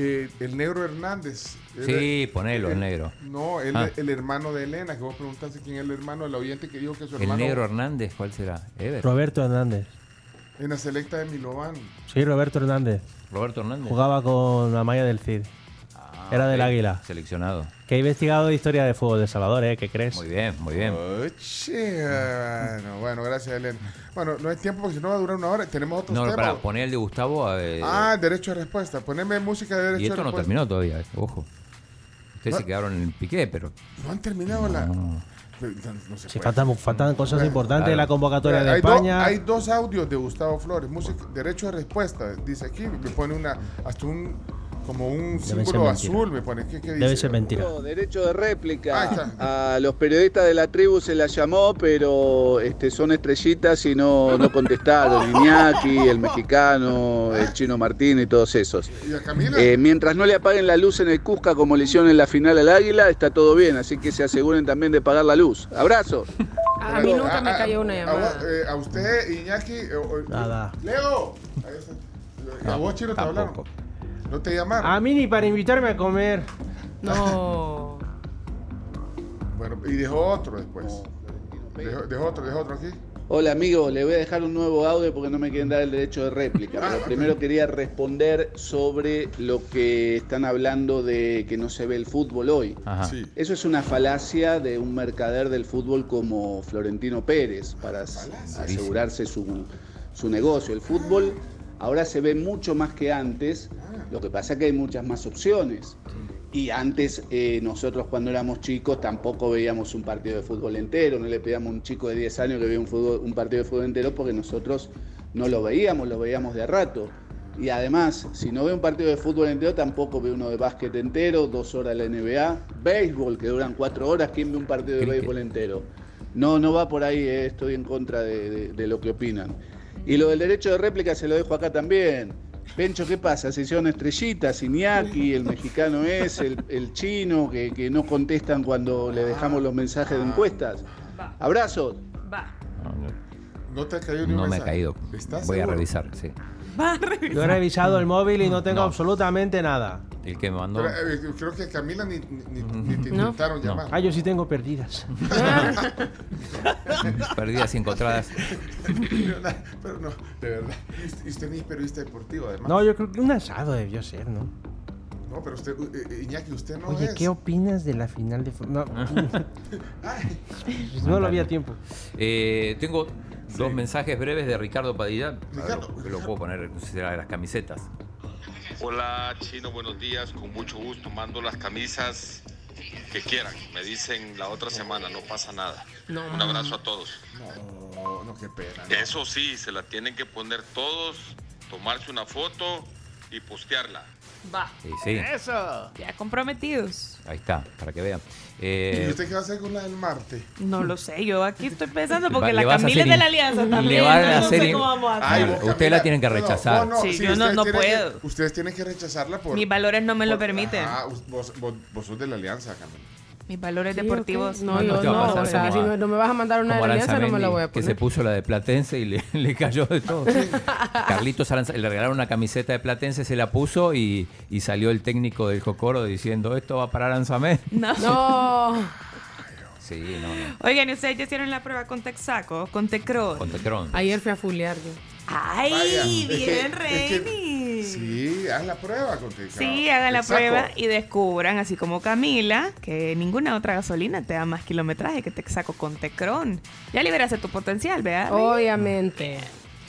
Eh, el negro Hernández. Sí, ponelo, el negro. No, el, Ah. el hermano de Elena, que vos preguntaste quién es el hermano del oyente que dijo que su El hermano. negro Hernández, ¿cuál será? Ever. Roberto Hernández. En la selecta de Milovan. Sí, Roberto Hernández. Roberto Hernández. Jugaba con Amaya del Cid. Ah, Era del. Águila. Seleccionado. Que he investigado historia de fútbol de Salvador, ¿eh? ¿Qué crees? Muy bien, muy bien. Che, bueno, bueno, gracias, Elena. Bueno, no es tiempo porque si no va a durar una hora. Tenemos otros No, no, temas. para poner el de Gustavo. eh, Ah, derecho de respuesta. Poneme música de derecho y esto no respuesta. terminó todavía, eh, ojo. Ustedes No. se quedaron en el piqué, pero. No han terminado la. Pero No, no se Sí, faltan, faltan cosas importantes de la convocatoria de hay, do- España. hay dos audios de Gustavo Flores, música, derecho de respuesta, dice aquí, me pone una, hasta un, como un símbolo mentira. azul, me pone, ¿qué, qué dice? Debe ser mentira. Derecho de Ahí réplica. está. A los periodistas de la tribu se las llamó, pero este, son estrellitas y no, no contestaron. Iñaki, el mexicano, el chino Martín y todos esos. ¿Y a Camila? Eh, mientras no le apaguen la luz en el Cusca como le hicieron en la final al Águila, está todo bien, así que se aseguren también de pagar la luz. Abrazo. A mí nunca me A- cayó una a, llamada. vos, eh, a usted, Iñaki, eh, Nada. Leo, a vos, Chino, te hablaron. No te llamaron. A mí ni para invitarme a comer. No. Bueno, y dejó otro después. Dejó, dejó otro, dejó otro aquí. Hola amigo, le voy a dejar un nuevo audio porque no me quieren dar el derecho de réplica. Pero primero quería responder sobre lo que están hablando de que no se ve el fútbol hoy. Ajá. Sí. Eso es una falacia de un mercader del fútbol como Florentino Pérez para as- asegurarse su, su negocio. El fútbol ahora se ve mucho más que antes, lo que pasa es que hay muchas más opciones. Y antes eh, nosotros cuando éramos chicos tampoco veíamos un partido de fútbol entero, no le pedíamos a un chico de 10 años que vea un, fútbol- un partido de fútbol entero porque nosotros no lo veíamos, lo veíamos de a rato. Y además, si no ve un partido de fútbol entero, tampoco ve uno de básquet entero, dos horas la NBA, béisbol que duran cuatro horas, ¿quién ve un partido de béisbol entero? No, no va por ahí, eh, estoy en contra de, de- de lo que opinan. Y lo del derecho de réplica se lo dejo acá también. Pencho, ¿qué pasa? Se hicieron estrellitas, Iñaki, el mexicano es, el, el chino, que, que no contestan cuando le dejamos los mensajes de encuestas. Abrazos. No te ha caído ni un No me ha caído. ¿Estás Voy a seguro? revisar, sí. Va a Yo he revisar. revisado el móvil y no tengo No. absolutamente nada. El que me mandó. Pero, eh, creo que a Camila ni, ni, ni- ni te No. intentaron No. llamar. Ah, yo sí tengo perdidas. Perdidas y encontradas. pero no, de verdad. Y usted- Y usted ni es periodista deportivo, además. No, yo creo que un asado debió ser, ¿no? No, pero usted, eh, eh, Iñaki, usted no Oye, es. ¿qué opinas de la final de fútbol? No, Ay, pues no lo había tiempo. Eh, tengo dos mensajes breves de Ricardo Padilla. Ricardo, que lo puedo poner, no sé si será de las camisetas. Hola Chino, buenos días, con mucho gusto mando las camisas que quieran, me dicen la otra semana, no pasa nada. No. Un abrazo a todos. no, no, qué pena. no. Eso sí, se la tienen que poner todos, tomarse una foto y postearla. Va. Sí, sí. Ya comprometidos. Ahí está, para que vean. ¿Y Eh, usted qué va a hacer con la del Marte? No lo sé, yo aquí estoy pensando porque le la Camila es de la alianza le también. van a yo no hacer sé in- cómo vamos a hacer. Ay, Claro, vos, usted la tienen que no, no, rechazar. Sí, yo no- ustedes no tienen que- puedo. ustedes tienen que rechazarla por. Mis valores no me lo permiten. Ah, vos, vos, vos sos de la alianza, Camila. Mis valores Sí, deportivos. No, No, yo no te va a no. pasar O sea, si no, no me vas a mandar una alianza, no me la voy a que se poner. puso la de Platense y le, le cayó de todo. Carlitos le regalaron una camiseta de Platense, se la puso y, y salió el técnico del Jocoro diciendo esto va para Aranzamendi. No. No. Sí, no, no. Oigan, ¿y ustedes ya hicieron la prueba con Texaco? Con Tecron. Con Tecron. Ayer fui a fulear yo. ¡Ay, Vaya, es que- bien, es que-! Sí, haz la prueba con Tecron. Sí, hagan la prueba y descubran, así como Camila, que ninguna otra gasolina te da más kilometraje que Texaco con Tecron. Ya liberaste tu potencial, ¿verdad? Obviamente.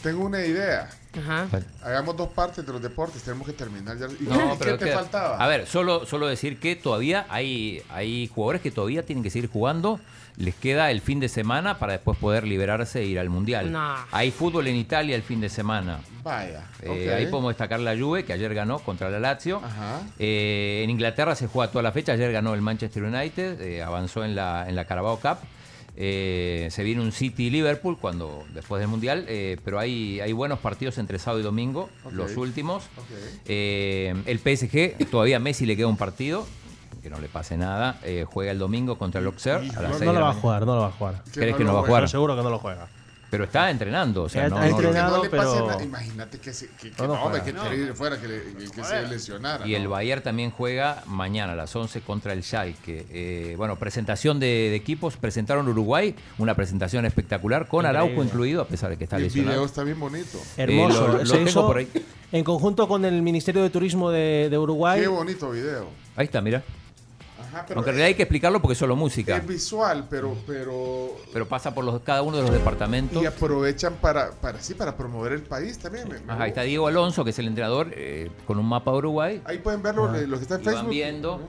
Tengo una idea. Ajá. Hagamos dos partes de los deportes. Tenemos que terminar ya. ¿Y No, qué pero te queda- faltaba? A ver, solo, solo decir que todavía hay, hay jugadores que todavía tienen que seguir jugando. Les queda el fin de semana para después poder liberarse e ir al Mundial. No. Hay fútbol en Italia el fin de semana. Vaya. Eh. Ahí podemos destacar la Juve, que ayer ganó contra la Lazio. Ajá. Eh, en Inglaterra se juega toda la fecha. Ayer ganó el Manchester United, eh, avanzó en la, en la Carabao Cup. Eh, se viene un City-Liverpool cuando después del Mundial, eh, pero hay, hay buenos partidos entre sábado y domingo, los últimos. Eh, el PSG, todavía a Messi le queda un partido, que no le pase nada. eh, juega el domingo contra el Auxerre a las No, no lo va a jugar, no lo va a jugar. ¿Crees que no va a jugar? Seguro que no lo juega. Pero está entrenando, o sea, no, ha no- entrenado, Que no le pase pero- nada. Imagínate que, se, que, que No, no fuera, que, le- que se lesionara. Y el. Bayern también juega mañana a las 11 contra el Schalke. Eh, bueno, presentación de, de equipos. Presentaron Uruguay, una presentación espectacular con Increíble. Araujo incluido, a pesar de que está el lesionado. video está bien bonito. Hermoso. Eh, lo- lo Se tengo hizo por ahí. En conjunto con el Ministerio de Turismo de, de Uruguay. Qué bonito video. Ahí está, mira. Ajá, pero Aunque en realidad hay que explicarlo porque es solo música. es visual, pero, pero Pero pasa por los, cada uno de los departamentos. y aprovechan para, para sí, para promover el país también. me- me Ajá, ahí está Diego Alonso, que es el entrenador, eh, con un mapa de Uruguay. Ahí pueden verlo eh, los que están en Y van Facebook. viendo.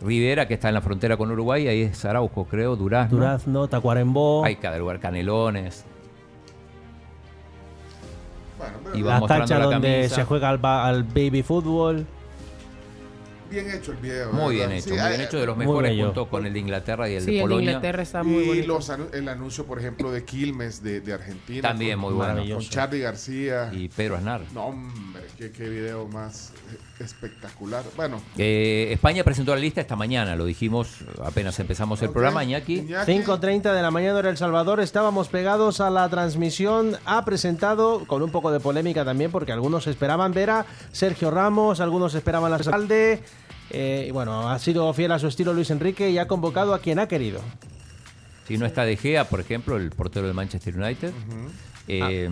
Rivera, que está en la frontera con Uruguay. Ahí es Araujo, creo. Durazno. Durazno, Tacuarembó. Hay cada lugar Canelones. Bueno, Y va cancha la donde se juega al baby fútbol. Bien hecho el video. Muy bien hecho, Sí, muy bien hecho de los mejores junto con el de Inglaterra y el Sí, de el de Polonia. Inglaterra está muy y bonito. los el anuncio, por ejemplo, de Quilmes de, de Argentina. También con- muy bueno. Con. Charlie García. Y Pedro Aznar. No, hombre, qué, qué video más eh, espectacular. Bueno, Eh, España presentó la lista esta mañana, lo dijimos apenas empezamos el programa, Iñaki. Iñaki. 5.30 de la mañana hora El Salvador, estábamos pegados a la transmisión, ha presentado, con un poco de polémica también, porque algunos esperaban ver a Sergio Ramos, algunos esperaban a Salde, eh, y bueno, ha sido fiel a su estilo Luis Enrique y ha convocado a quien ha querido. Si no está De Gea, por ejemplo, el portero del Manchester United. Eh,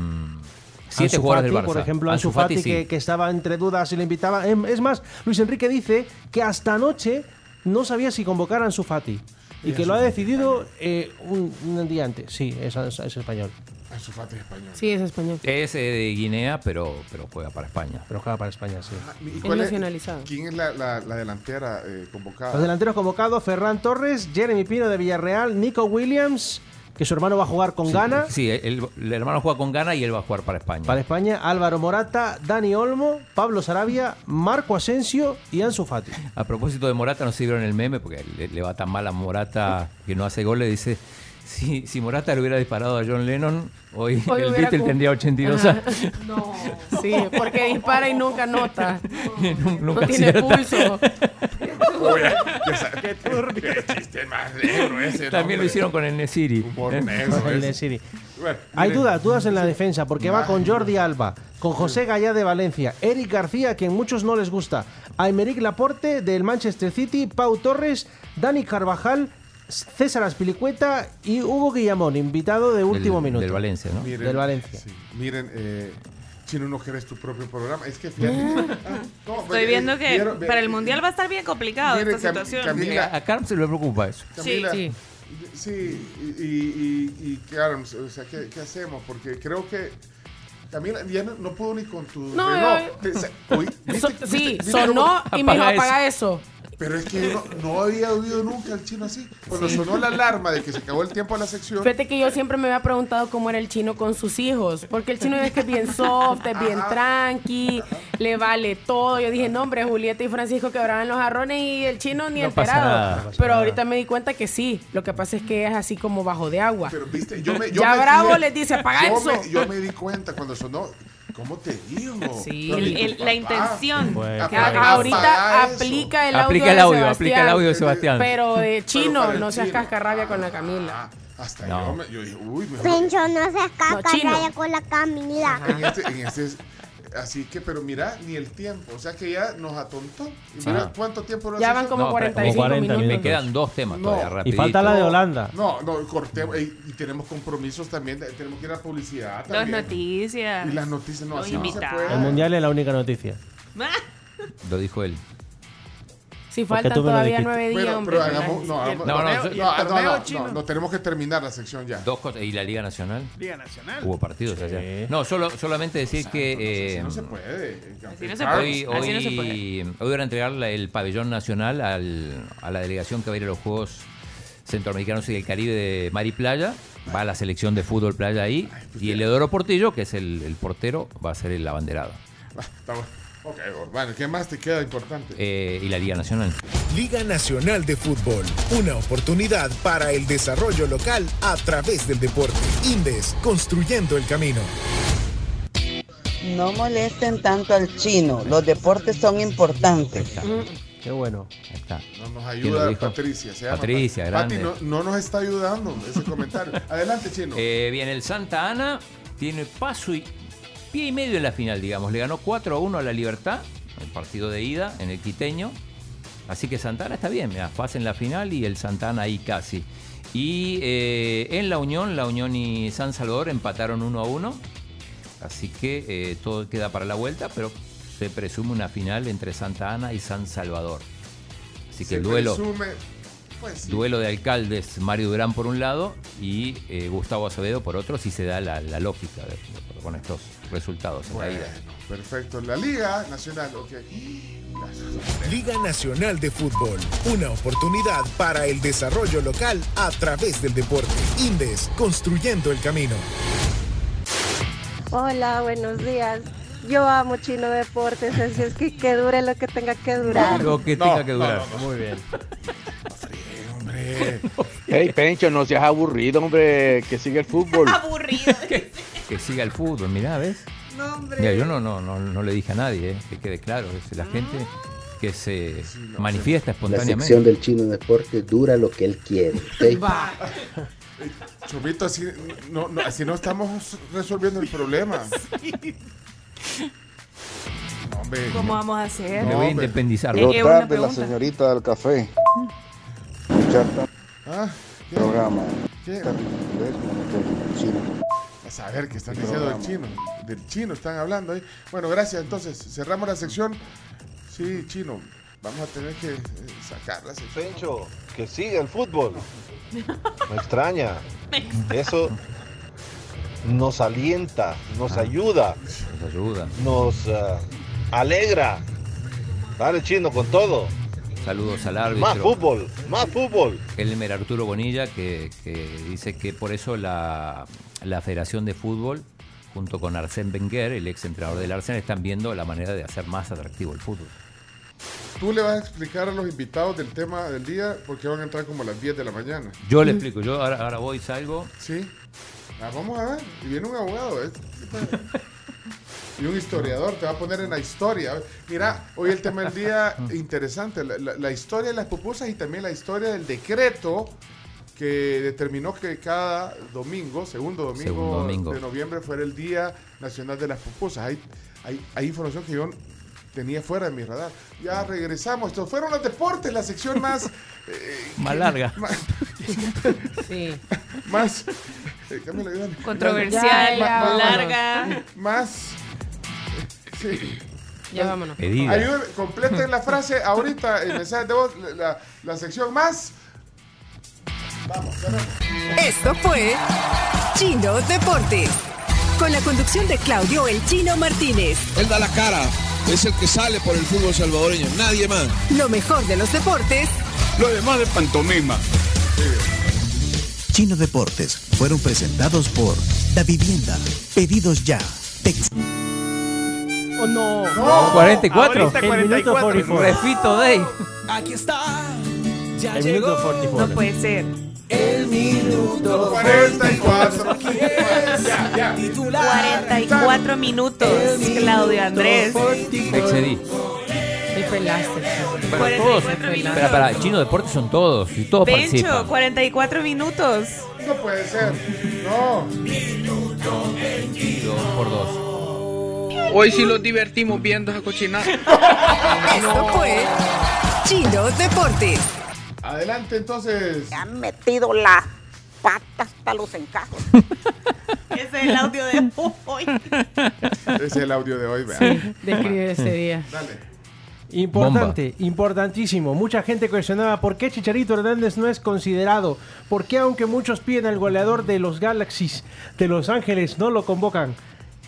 siete Ansu jugadores del Fati, Barça. por ejemplo, Ansu, Fati, Fati, sí. que, que estaba entre dudas si le invitaba. Em, Es más, Luis Enrique dice que hasta anoche no sabía si convocar a Ansu Fati. Y Y que lo ha decidido eh, un, un día antes. Sí, es, es- es español. Fati es español. Sí, es español. Es eh, de Guinea, pero, pero juega para España. Pero juega para España, sí. Ah, ¿y Es cuál nacionalizado. ¿Quién es la, la- la delantera eh, convocada? Los delanteros convocados, Ferran Torres, Jeremy Pino de Villarreal, Nico Williams, que su hermano va a jugar con Sí, Ghana. Sí, el, el hermano juega con Ghana y él va a jugar para España. Para España, Álvaro Morata, Dani Olmo, Pablo Sarabia, Marco Asensio y Ansu Fati. A propósito de Morata, no se vieron el meme porque le, le va tan mal a Morata que no hace goles. Dice: si, si Morata le hubiera disparado a John Lennon, hoy, Hoy el Beatle cum- tendría 82 Ajá. años. No. Sí, porque dispara y nunca nota. Nun- No nunca tiene acierta. pulso. Uy, qué, qué chiste más negro ese. También lo hicieron con el Nesiri. ¿Eh? El ese. de Siri. Bueno, Hay dudas, dudas en la defensa, porque va con Jordi Alba, con José Gallá de Valencia, Eric García, a quien muchos no les gusta, Aymeric Laporte del Manchester City, Pau Torres, Dani Carvajal, César Aspilicueta y Hugo Guillamón, invitado de último Del- minuto. Del Valencia, ¿no? miren, del Valencia. sí, miren, eh, Chino, no quieres tu propio programa. Es que fíjate. Ah, no, Estoy eh, viendo que vieron- para el mundial va a estar bien complicado esta Cam- situación. Camila- A Carm se le preocupa eso. Camila, Sí. Sí, y, y, y, o sea, ¿qué, qué hacemos? Porque creo que Camila ya no, no pudo ni con tu No, reloj. Te- So- ¿viste- sí, viste- sonó cómo- y me dijo, Apaga eso. Pero es que yo no, no había oído nunca al chino así. Cuando sonó la alarma de que se acabó el tiempo de la sección. Fíjate que yo siempre me había preguntado cómo era el chino con sus hijos, porque el chino es que es bien soft, es bien tranqui, le vale todo. Yo dije, no, hombre, Julieta y Francisco quebraban los jarrones y el chino ni No pasa enterado. nada, no pasa Pero nada. ahorita me di cuenta que sí, lo que pasa es que es así como bajo de agua. Pero viste, yo me, yo Ya me Bravo les dice, apaga yo eso. Me, yo me di cuenta cuando sonó. ¿Cómo te digo? Sí, el- el- la intención. Bueno, Que Apaga ahorita aplica el audio Aplica el audio, Sebastián, aplica el audio de Sebastián. Pero de chino, no seas chino. cascarrabia con la Camila. Ah, hasta No. yo, me, yo dije, uy, mejor. Pencho, no seas No, caca con la Camila. En este, en este es- Así que, pero mira, ni el tiempo. O sea que ya nos atontó. Y mira, ¿cuánto tiempo nos Ya van como No, pero 45 40 minutos. Me quedan dos temas No. todavía, Y falta la de Holanda. No, no, cortemos. Y, y tenemos compromisos también. de- Tenemos que ir a publicidad Dos también. noticias. Y las noticias, no, Los así no se invitados. puede. El mundial es la única noticia. Lo dijo él. Si faltan todavía nueve días, Bueno, hombre. pero hagamos. No, Y hagamos- No, no, no, y no, no, torneo no, chino. no, no, tenemos que terminar la sección ya. Dos cosas. ¿Y la Liga Nacional? Liga Nacional. Hubo partidos ayer. No, solo, solamente decir que... eh, no se puede. Así no se Hoy, puede. Así no se hoy, puede. hoy van a entregar el pabellón nacional al- a la delegación que va a ir a los Juegos Centroamericanos y del Caribe de Mar y Playa. Va la selección de fútbol playa ahí. Y el Edoro Portillo, que es el, el portero, va a ser el abanderado. Ok, bueno, ¿qué más te queda importante? Eh, y la Liga Nacional. Liga Nacional de Fútbol, una oportunidad para el desarrollo local a través del deporte. Indes, construyendo el camino. No molesten tanto al chino, los deportes son importantes. Qué bueno. Ahí está. No nos ¿Quién lo ayuda? Patricia. Se llama Patricia, Pat- grande. Pati no, no nos está ayudando ese comentario. Adelante, chino. Eh, bien, el Santa Ana tiene paso y pie y medio en la final, digamos. Le ganó 4 a 1 a la Libertad, el partido de ida en el Quiteño. Así que Santa Ana está bien, mira, fase en la final y el Santa Ana ahí casi. Y eh, en la Unión, la Unión y San Salvador empataron 1 a 1. Así que eh, todo queda para la vuelta, pero se presume una final entre Santa Ana y San Salvador. Así que Se el duelo. presume, pues, sí. Duelo de alcaldes, Mario Durán por un lado y eh, Gustavo Acevedo por otro, si se da la, la lógica de- con estos resultados en la Bueno, vida. perfecto. La Liga Nacional, ok. Liga Nacional de Fútbol, una oportunidad para el desarrollo local a través del deporte. Indes, construyendo el camino. Hola, buenos días. Yo amo Chino Deportes, así es que que dure lo que tenga que durar. Lo que tenga que durar. Muy bien. Hey, Pencho, no seas aburrido, hombre, que sigue el fútbol. Aburrido. Que siga el fútbol, mirá, ¿ves? No, hombre. Mira, yo no, no, no, no le dije a nadie, eh, que quede claro, es la gente que se manifiesta La espontáneamente. sección del chino deporte dura lo que él quiere. ¿ok? Va. Chomito, así no, no, así no estamos resolviendo el problema. No, hombre. ¿Cómo vamos a hacer? Me voy a independizar. Que una tarde, la señorita del café. Ah, ¿qué? programa. A saber qué están diciendo del chino. Del chino están hablando ahí. Bueno, gracias. Entonces, cerramos la sección. Sí, chino. Vamos a tener que eh, sacar la sección. Pencho, que siga el fútbol. Me extraña. Eso nos alienta, nos ayuda, Nos ayuda. nos ah, alegra. Dale, chino, con todo. Saludos al árbitro. Más fútbol, más fútbol. Elmer Arturo Bonilla, que, que dice que por eso la, la Federación de Fútbol, junto con Arsène Wenger, el ex entrenador del Arsenal, están viendo la manera de hacer más atractivo el fútbol. Tú le vas a explicar a los invitados del tema del día porque van a entrar como a las 10 de la mañana. Yo le explico, yo ahora, ahora voy, salgo. Sí. Ah, vamos a ver. Y viene un abogado. ¿eh? Y un historiador te va a poner en la historia. Mira, hoy el tema del día interesante. La, la- la historia de las pupusas y también la historia del decreto que determinó que cada domingo, segundo domingo, Segundo domingo. de noviembre, fuera el Día Nacional de las Pupusas. Hay, hay, hay información que yo tenía fuera de mi radar. Ya regresamos. Estos fueron los deportes, la sección más... eh, Más larga. Más, Sí. más eh. Controversial, Más- más- larga. Más. Sí. Ya vámonos. Pedida. Ayúdenme, completen la frase ahorita en mensaje de voz, la, la sección más. Vamos. Esto fue Chino Deportes. Con la conducción de Claudio El Chino Martínez. Él da la cara, es el que sale por el fútbol salvadoreño, nadie más. Lo mejor de los deportes Lo demás de pantomima. Chino Deportes fueron presentados por Da Vivienda. Pedidos ya. Tex- Oh, no. 44. Ahorita El minuto 44. 44. Refito Day. Aquí está. Ya El llegó. minuto 44. No puede ser. El minuto 44. Ya, ya. Titular. 44 minutos, Claudio Andrés. Me excedí. Te pelaste. 44 todos. para, Chino Deportes son todos. Y todos Pencho, participan. 44 minutos. No puede ser. No. 22 por 2. Hoy sí los divertimos viendo esa cochinada. Esto fue Chino Deportes. Adelante entonces. Me han metido las patas hasta los encajes. Ese es el audio de hoy. Ese es el audio de hoy, vean. Describe ese día. Dale. Importante, importantísimo. Mucha gente cuestionaba por qué Chicharito Hernández no es considerado. ¿Por qué aunque muchos piden al goleador de los Galaxies de Los Ángeles no lo convocan?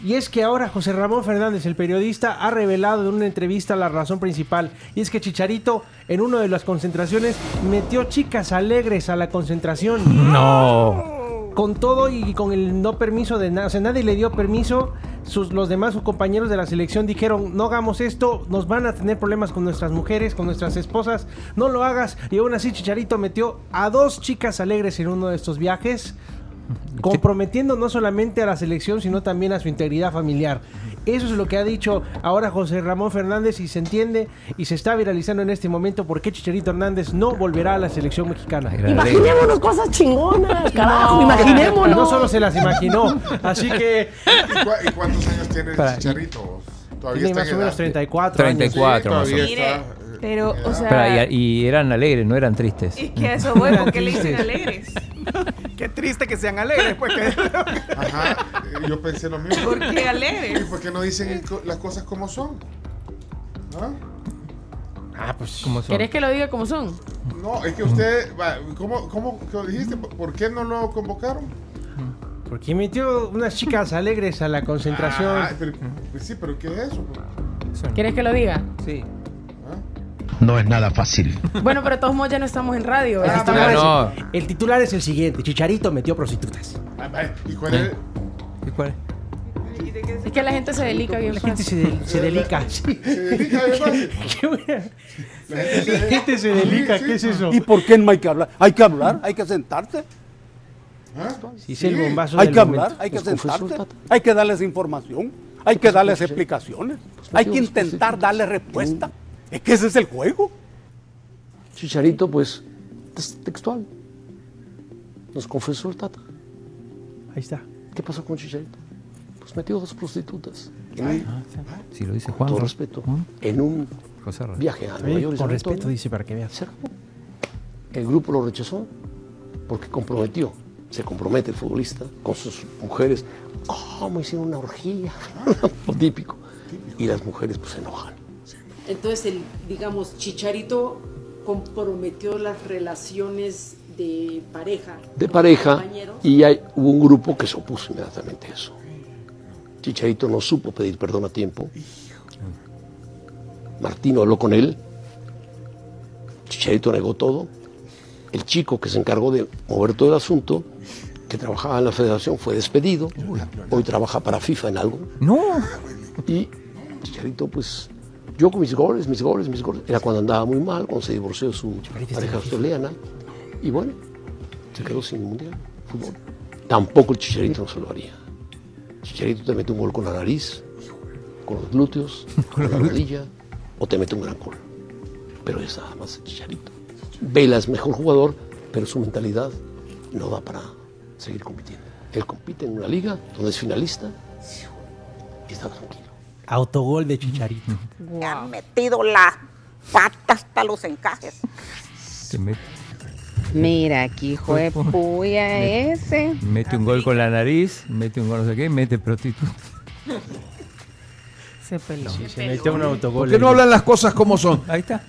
Y es que ahora José Ramón Fernández, el periodista, ha revelado en una entrevista la razón principal. Y es que Chicharito, en una de las concentraciones, metió chicas alegres a la concentración. No. Con todo y con el no permiso de nadie. O sea, nadie le dio permiso. Sus, los demás sus compañeros de la selección dijeron, no hagamos esto, nos van a tener problemas con nuestras mujeres, con nuestras esposas, no lo hagas. Y aún así Chicharito metió a dos chicas alegres en uno de estos viajes, comprometiendo no solamente a la selección, sino también a su integridad familiar. Eso es lo que ha dicho ahora José Ramón Fernández y se entiende y se está viralizando en este momento por qué Chicharito Hernández no volverá a la selección mexicana. Imaginémonos cosas chingonas, carajo, No, imaginémonos. No solo se las imaginó, así que ¿Y, cuántos años tiene el Chicharito? Todavía tiene está más o menos edad. 34 años. 34 más o todavía menos. Pero, o sea. Espera, y, y eran alegres, no eran tristes. Es que eso voy, Eran porque le dicen alegres. Qué triste que sean alegres, pues. Que... Ajá, eh, yo pensé lo mismo. ¿Por qué alegres? ¿Y por qué no dicen las cosas como son? ¿Ah? Ah, pues ¿Cómo son? ¿Querés que lo diga como son? No, es que usted, ¿cómo, cómo qué dijiste? ¿Por qué no lo convocaron? Porque metió unas chicas alegres a la concentración. Ah, pero- pues sí, pero ¿qué es eso? ¿Quieres que lo diga? Sí. No es nada fácil. Bueno, pero de todos modos ya no estamos en radio. El titular, no. es, el titular es el siguiente: Chicharito metió prostitutas. ¿Y cuál es? ¿Y cuál? Es que la gente se delica bien La gente se, del- se delica. sí. Se de buena. La gente se, delica, ¿qué es eso? ¿Y por qué no hay que hablar? Hay que hablar, hay que sentarse. ¿Ah? Sí, es el bombazo Hay que momento. hablar, hay que el sentarse. Tata. Hay que darles información. Hay que darles explicaciones. Hay que intentar positivos. darle respuesta. Es que ese es el juego. Chicharito, pues, es textual. Nos confesó el Tata. Ahí está. ¿Qué pasó con Chicharito? Pues metió dos prostitutas. En un- Si lo dice con Juan. ¿no? respeto. En un José viaje a Nueva York. con respeto, Antonio. dice para que veas. Se acabó. El grupo lo rechazó porque comprometió. Se compromete el futbolista con sus mujeres. ¿Cómo hicieron una orgía? Lo típico. Y las mujeres pues se enojan. Entonces, el, digamos, Chicharito comprometió las relaciones de pareja. De pareja. Y hay, hubo un grupo que se opuso inmediatamente a eso. Chicharito no supo pedir perdón a tiempo. Martino habló con él. Chicharito negó todo. El chico que se encargó de mover todo el asunto, que trabajaba en la federación, fue despedido. Hoy trabaja para FIFA en algo. No. Y Chicharito, pues, yo con mis goles, mis goles, mis goles. Era cuando andaba muy mal, cuando se divorció su pareja australiana. Y bueno, se quedó sin mundial, fútbol. Tampoco el Chicharito no se lo haría. Chicharito te mete un gol con la nariz, con los glúteos, con la rodilla, o te mete un gran gol. Pero es nada más el Chicharito. Vela es mejor jugador, pero su mentalidad no da para seguir compitiendo. Él compite en una liga donde es finalista y está tranquilo. Autogol de Chicharito. Me han metido las patas hasta los encajes. Se mete, Mira, aquí hijo de puya ese. mete un gol con la nariz, mete un gol no sé qué, mete prostituta. Se peló. Se metió un autogol. ¿Por qué no hablan las cosas como son? Ahí está.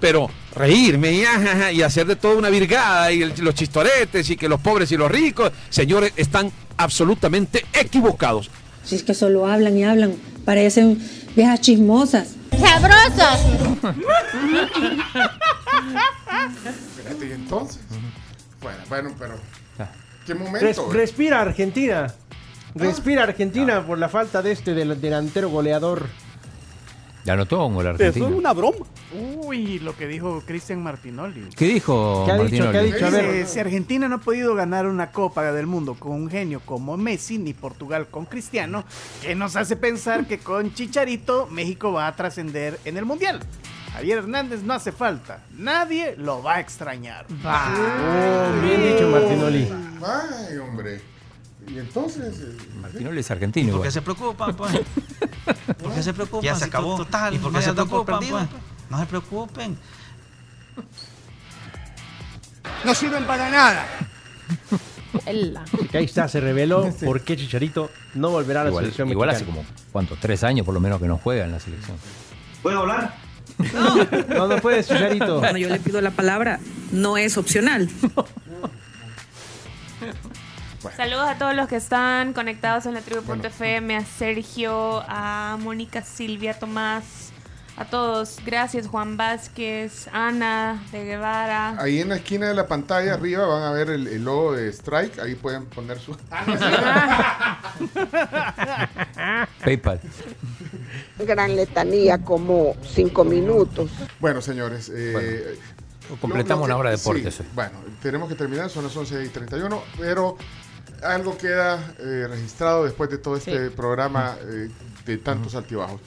Pero reírme y, ajaja, y hacer de todo una virgada y el- los chistoretes y que los pobres y los ricos, señores, están absolutamente equivocados. Si es que solo hablan y hablan, parecen viejas chismosas. ¡Sabrosos! Espérate, ¿y entonces? Bueno, bueno, pero. Ah. ¿Qué momento? eh? respira Argentina. Respira Argentina por la falta de este del delantero goleador. ¿Le anotó un gol Eso argentino? es una broma. Uy, lo que dijo Cristian Martinoli. ¿Qué dijo ¿Qué ha dicho? Martinoli? ¿Qué ha dicho? A ver. Dice, si Argentina no ha podido ganar una Copa del Mundo con un genio como Messi, ni Portugal con Cristiano, ¿qué nos hace pensar que con Chicharito México va a trascender en el Mundial? Javier Hernández no hace falta. Nadie lo va a extrañar. Oh, bien dicho Martinoli. Ay, hombre. Y entonces. eh, Martinoli es argentino. ¿Por qué se preocupan, pues? ¿Por qué se preocupan? Ya se Si acabó. Total, ¿Y por qué no se preocupan, perdido, pues? No se preocupen. No sirven para nada. Así que ahí está, se reveló por qué Chicharito no volverá a la Igual, selección igual hace mexicana. como, ¿cuánto? Tres años por lo menos que no juega en la selección. ¿Puedo hablar? No, no puedes, Chicharito. Cuando yo le pido la palabra, no es opcional. Saludos a todos los que están conectados en la tribu.fm, a Sergio, a Mónica Silvia, Tomás, a todos. Gracias, Juan Vázquez, Ana de Guevara. Ahí en la esquina de la pantalla arriba van a ver el, el logo de Strike. Ahí pueden poner su. PayPal. Gran letanía, como cinco minutos. Bueno, señores. eh, completamos una hora de deportes sí, bueno, tenemos que terminar, son las 11 y 31, pero algo queda eh, registrado después de todo este Sí. programa eh, de tantos altibajos.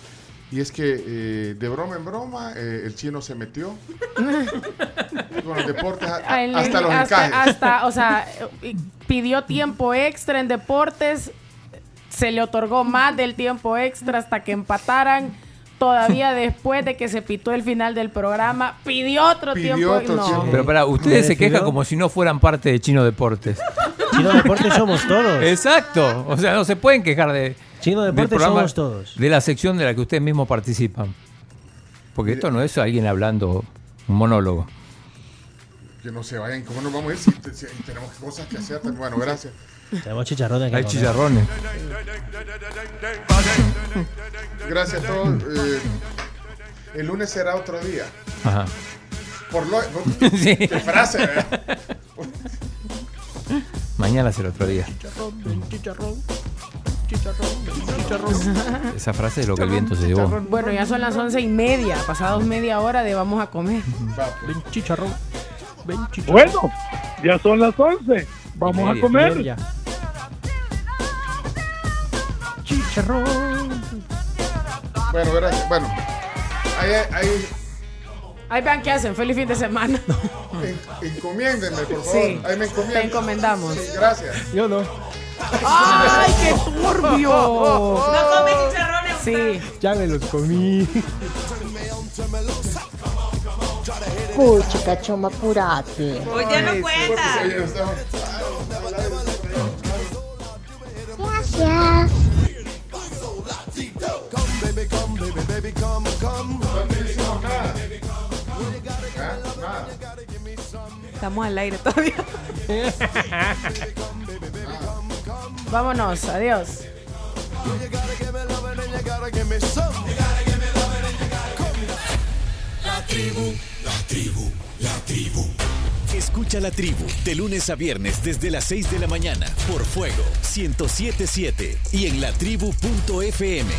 Y es que eh, de broma en broma, eh, el chino se metió con los deportes a- hasta los hasta, encajes. hasta, o sea, pidió tiempo extra en deportes, se le otorgó más del tiempo extra hasta que empataran. Todavía después de que se pitó el final del programa, pidió otro tiempo. no. Pero para, ustedes se quejan como si no fueran parte de Chino Deportes. Chino Deportes somos todos. Exacto. O sea, no se pueden quejar de. Chino del Deportes programa, somos todos. De la sección de la que ustedes mismos participan. Porque esto no es alguien hablando un monólogo. Que no se vayan, ¿cómo nos vamos a ir si, te- si tenemos cosas que hacer? Bueno, gracias. Tenemos chicharrones. Hay comer. chicharrones. Gracias a todos. eh, el lunes será otro día. Ajá. Por lo. Sí. Qué frase, ¿verdad? Mañana será otro día. Chicharrón, chicharrón, chicharrón. Esa frase es lo que el viento se llevó. Bueno, ya son las once y media, pasados media hora de vamos a comer. Ven chicharrón. Ven chicharrón. Bueno, ya son las 11. Vamos a comer. Ya. Chicharrón. Bueno, gracias. Bueno, ahí, ahí Ahí vean qué hacen. Feliz fin de semana. en- encomiéndenme, por favor. Sí, ahí me encomiendan. te encomendamos. Sí, gracias. Yo no. ¡Ay, qué turbio! No come chicharrones. Sí. Ya me los comí. Pucha, cachoma, apurate. Hoy ya no cuenta. Oye, Gracias. No hicimos nada. Ah, nada. Estamos al aire todavía. Vámonos, adiós. La tribu, la tribu, la tribu. Escucha la tribu de lunes a viernes desde las 6 de la mañana por Fuego 1077 y en latribu.fm.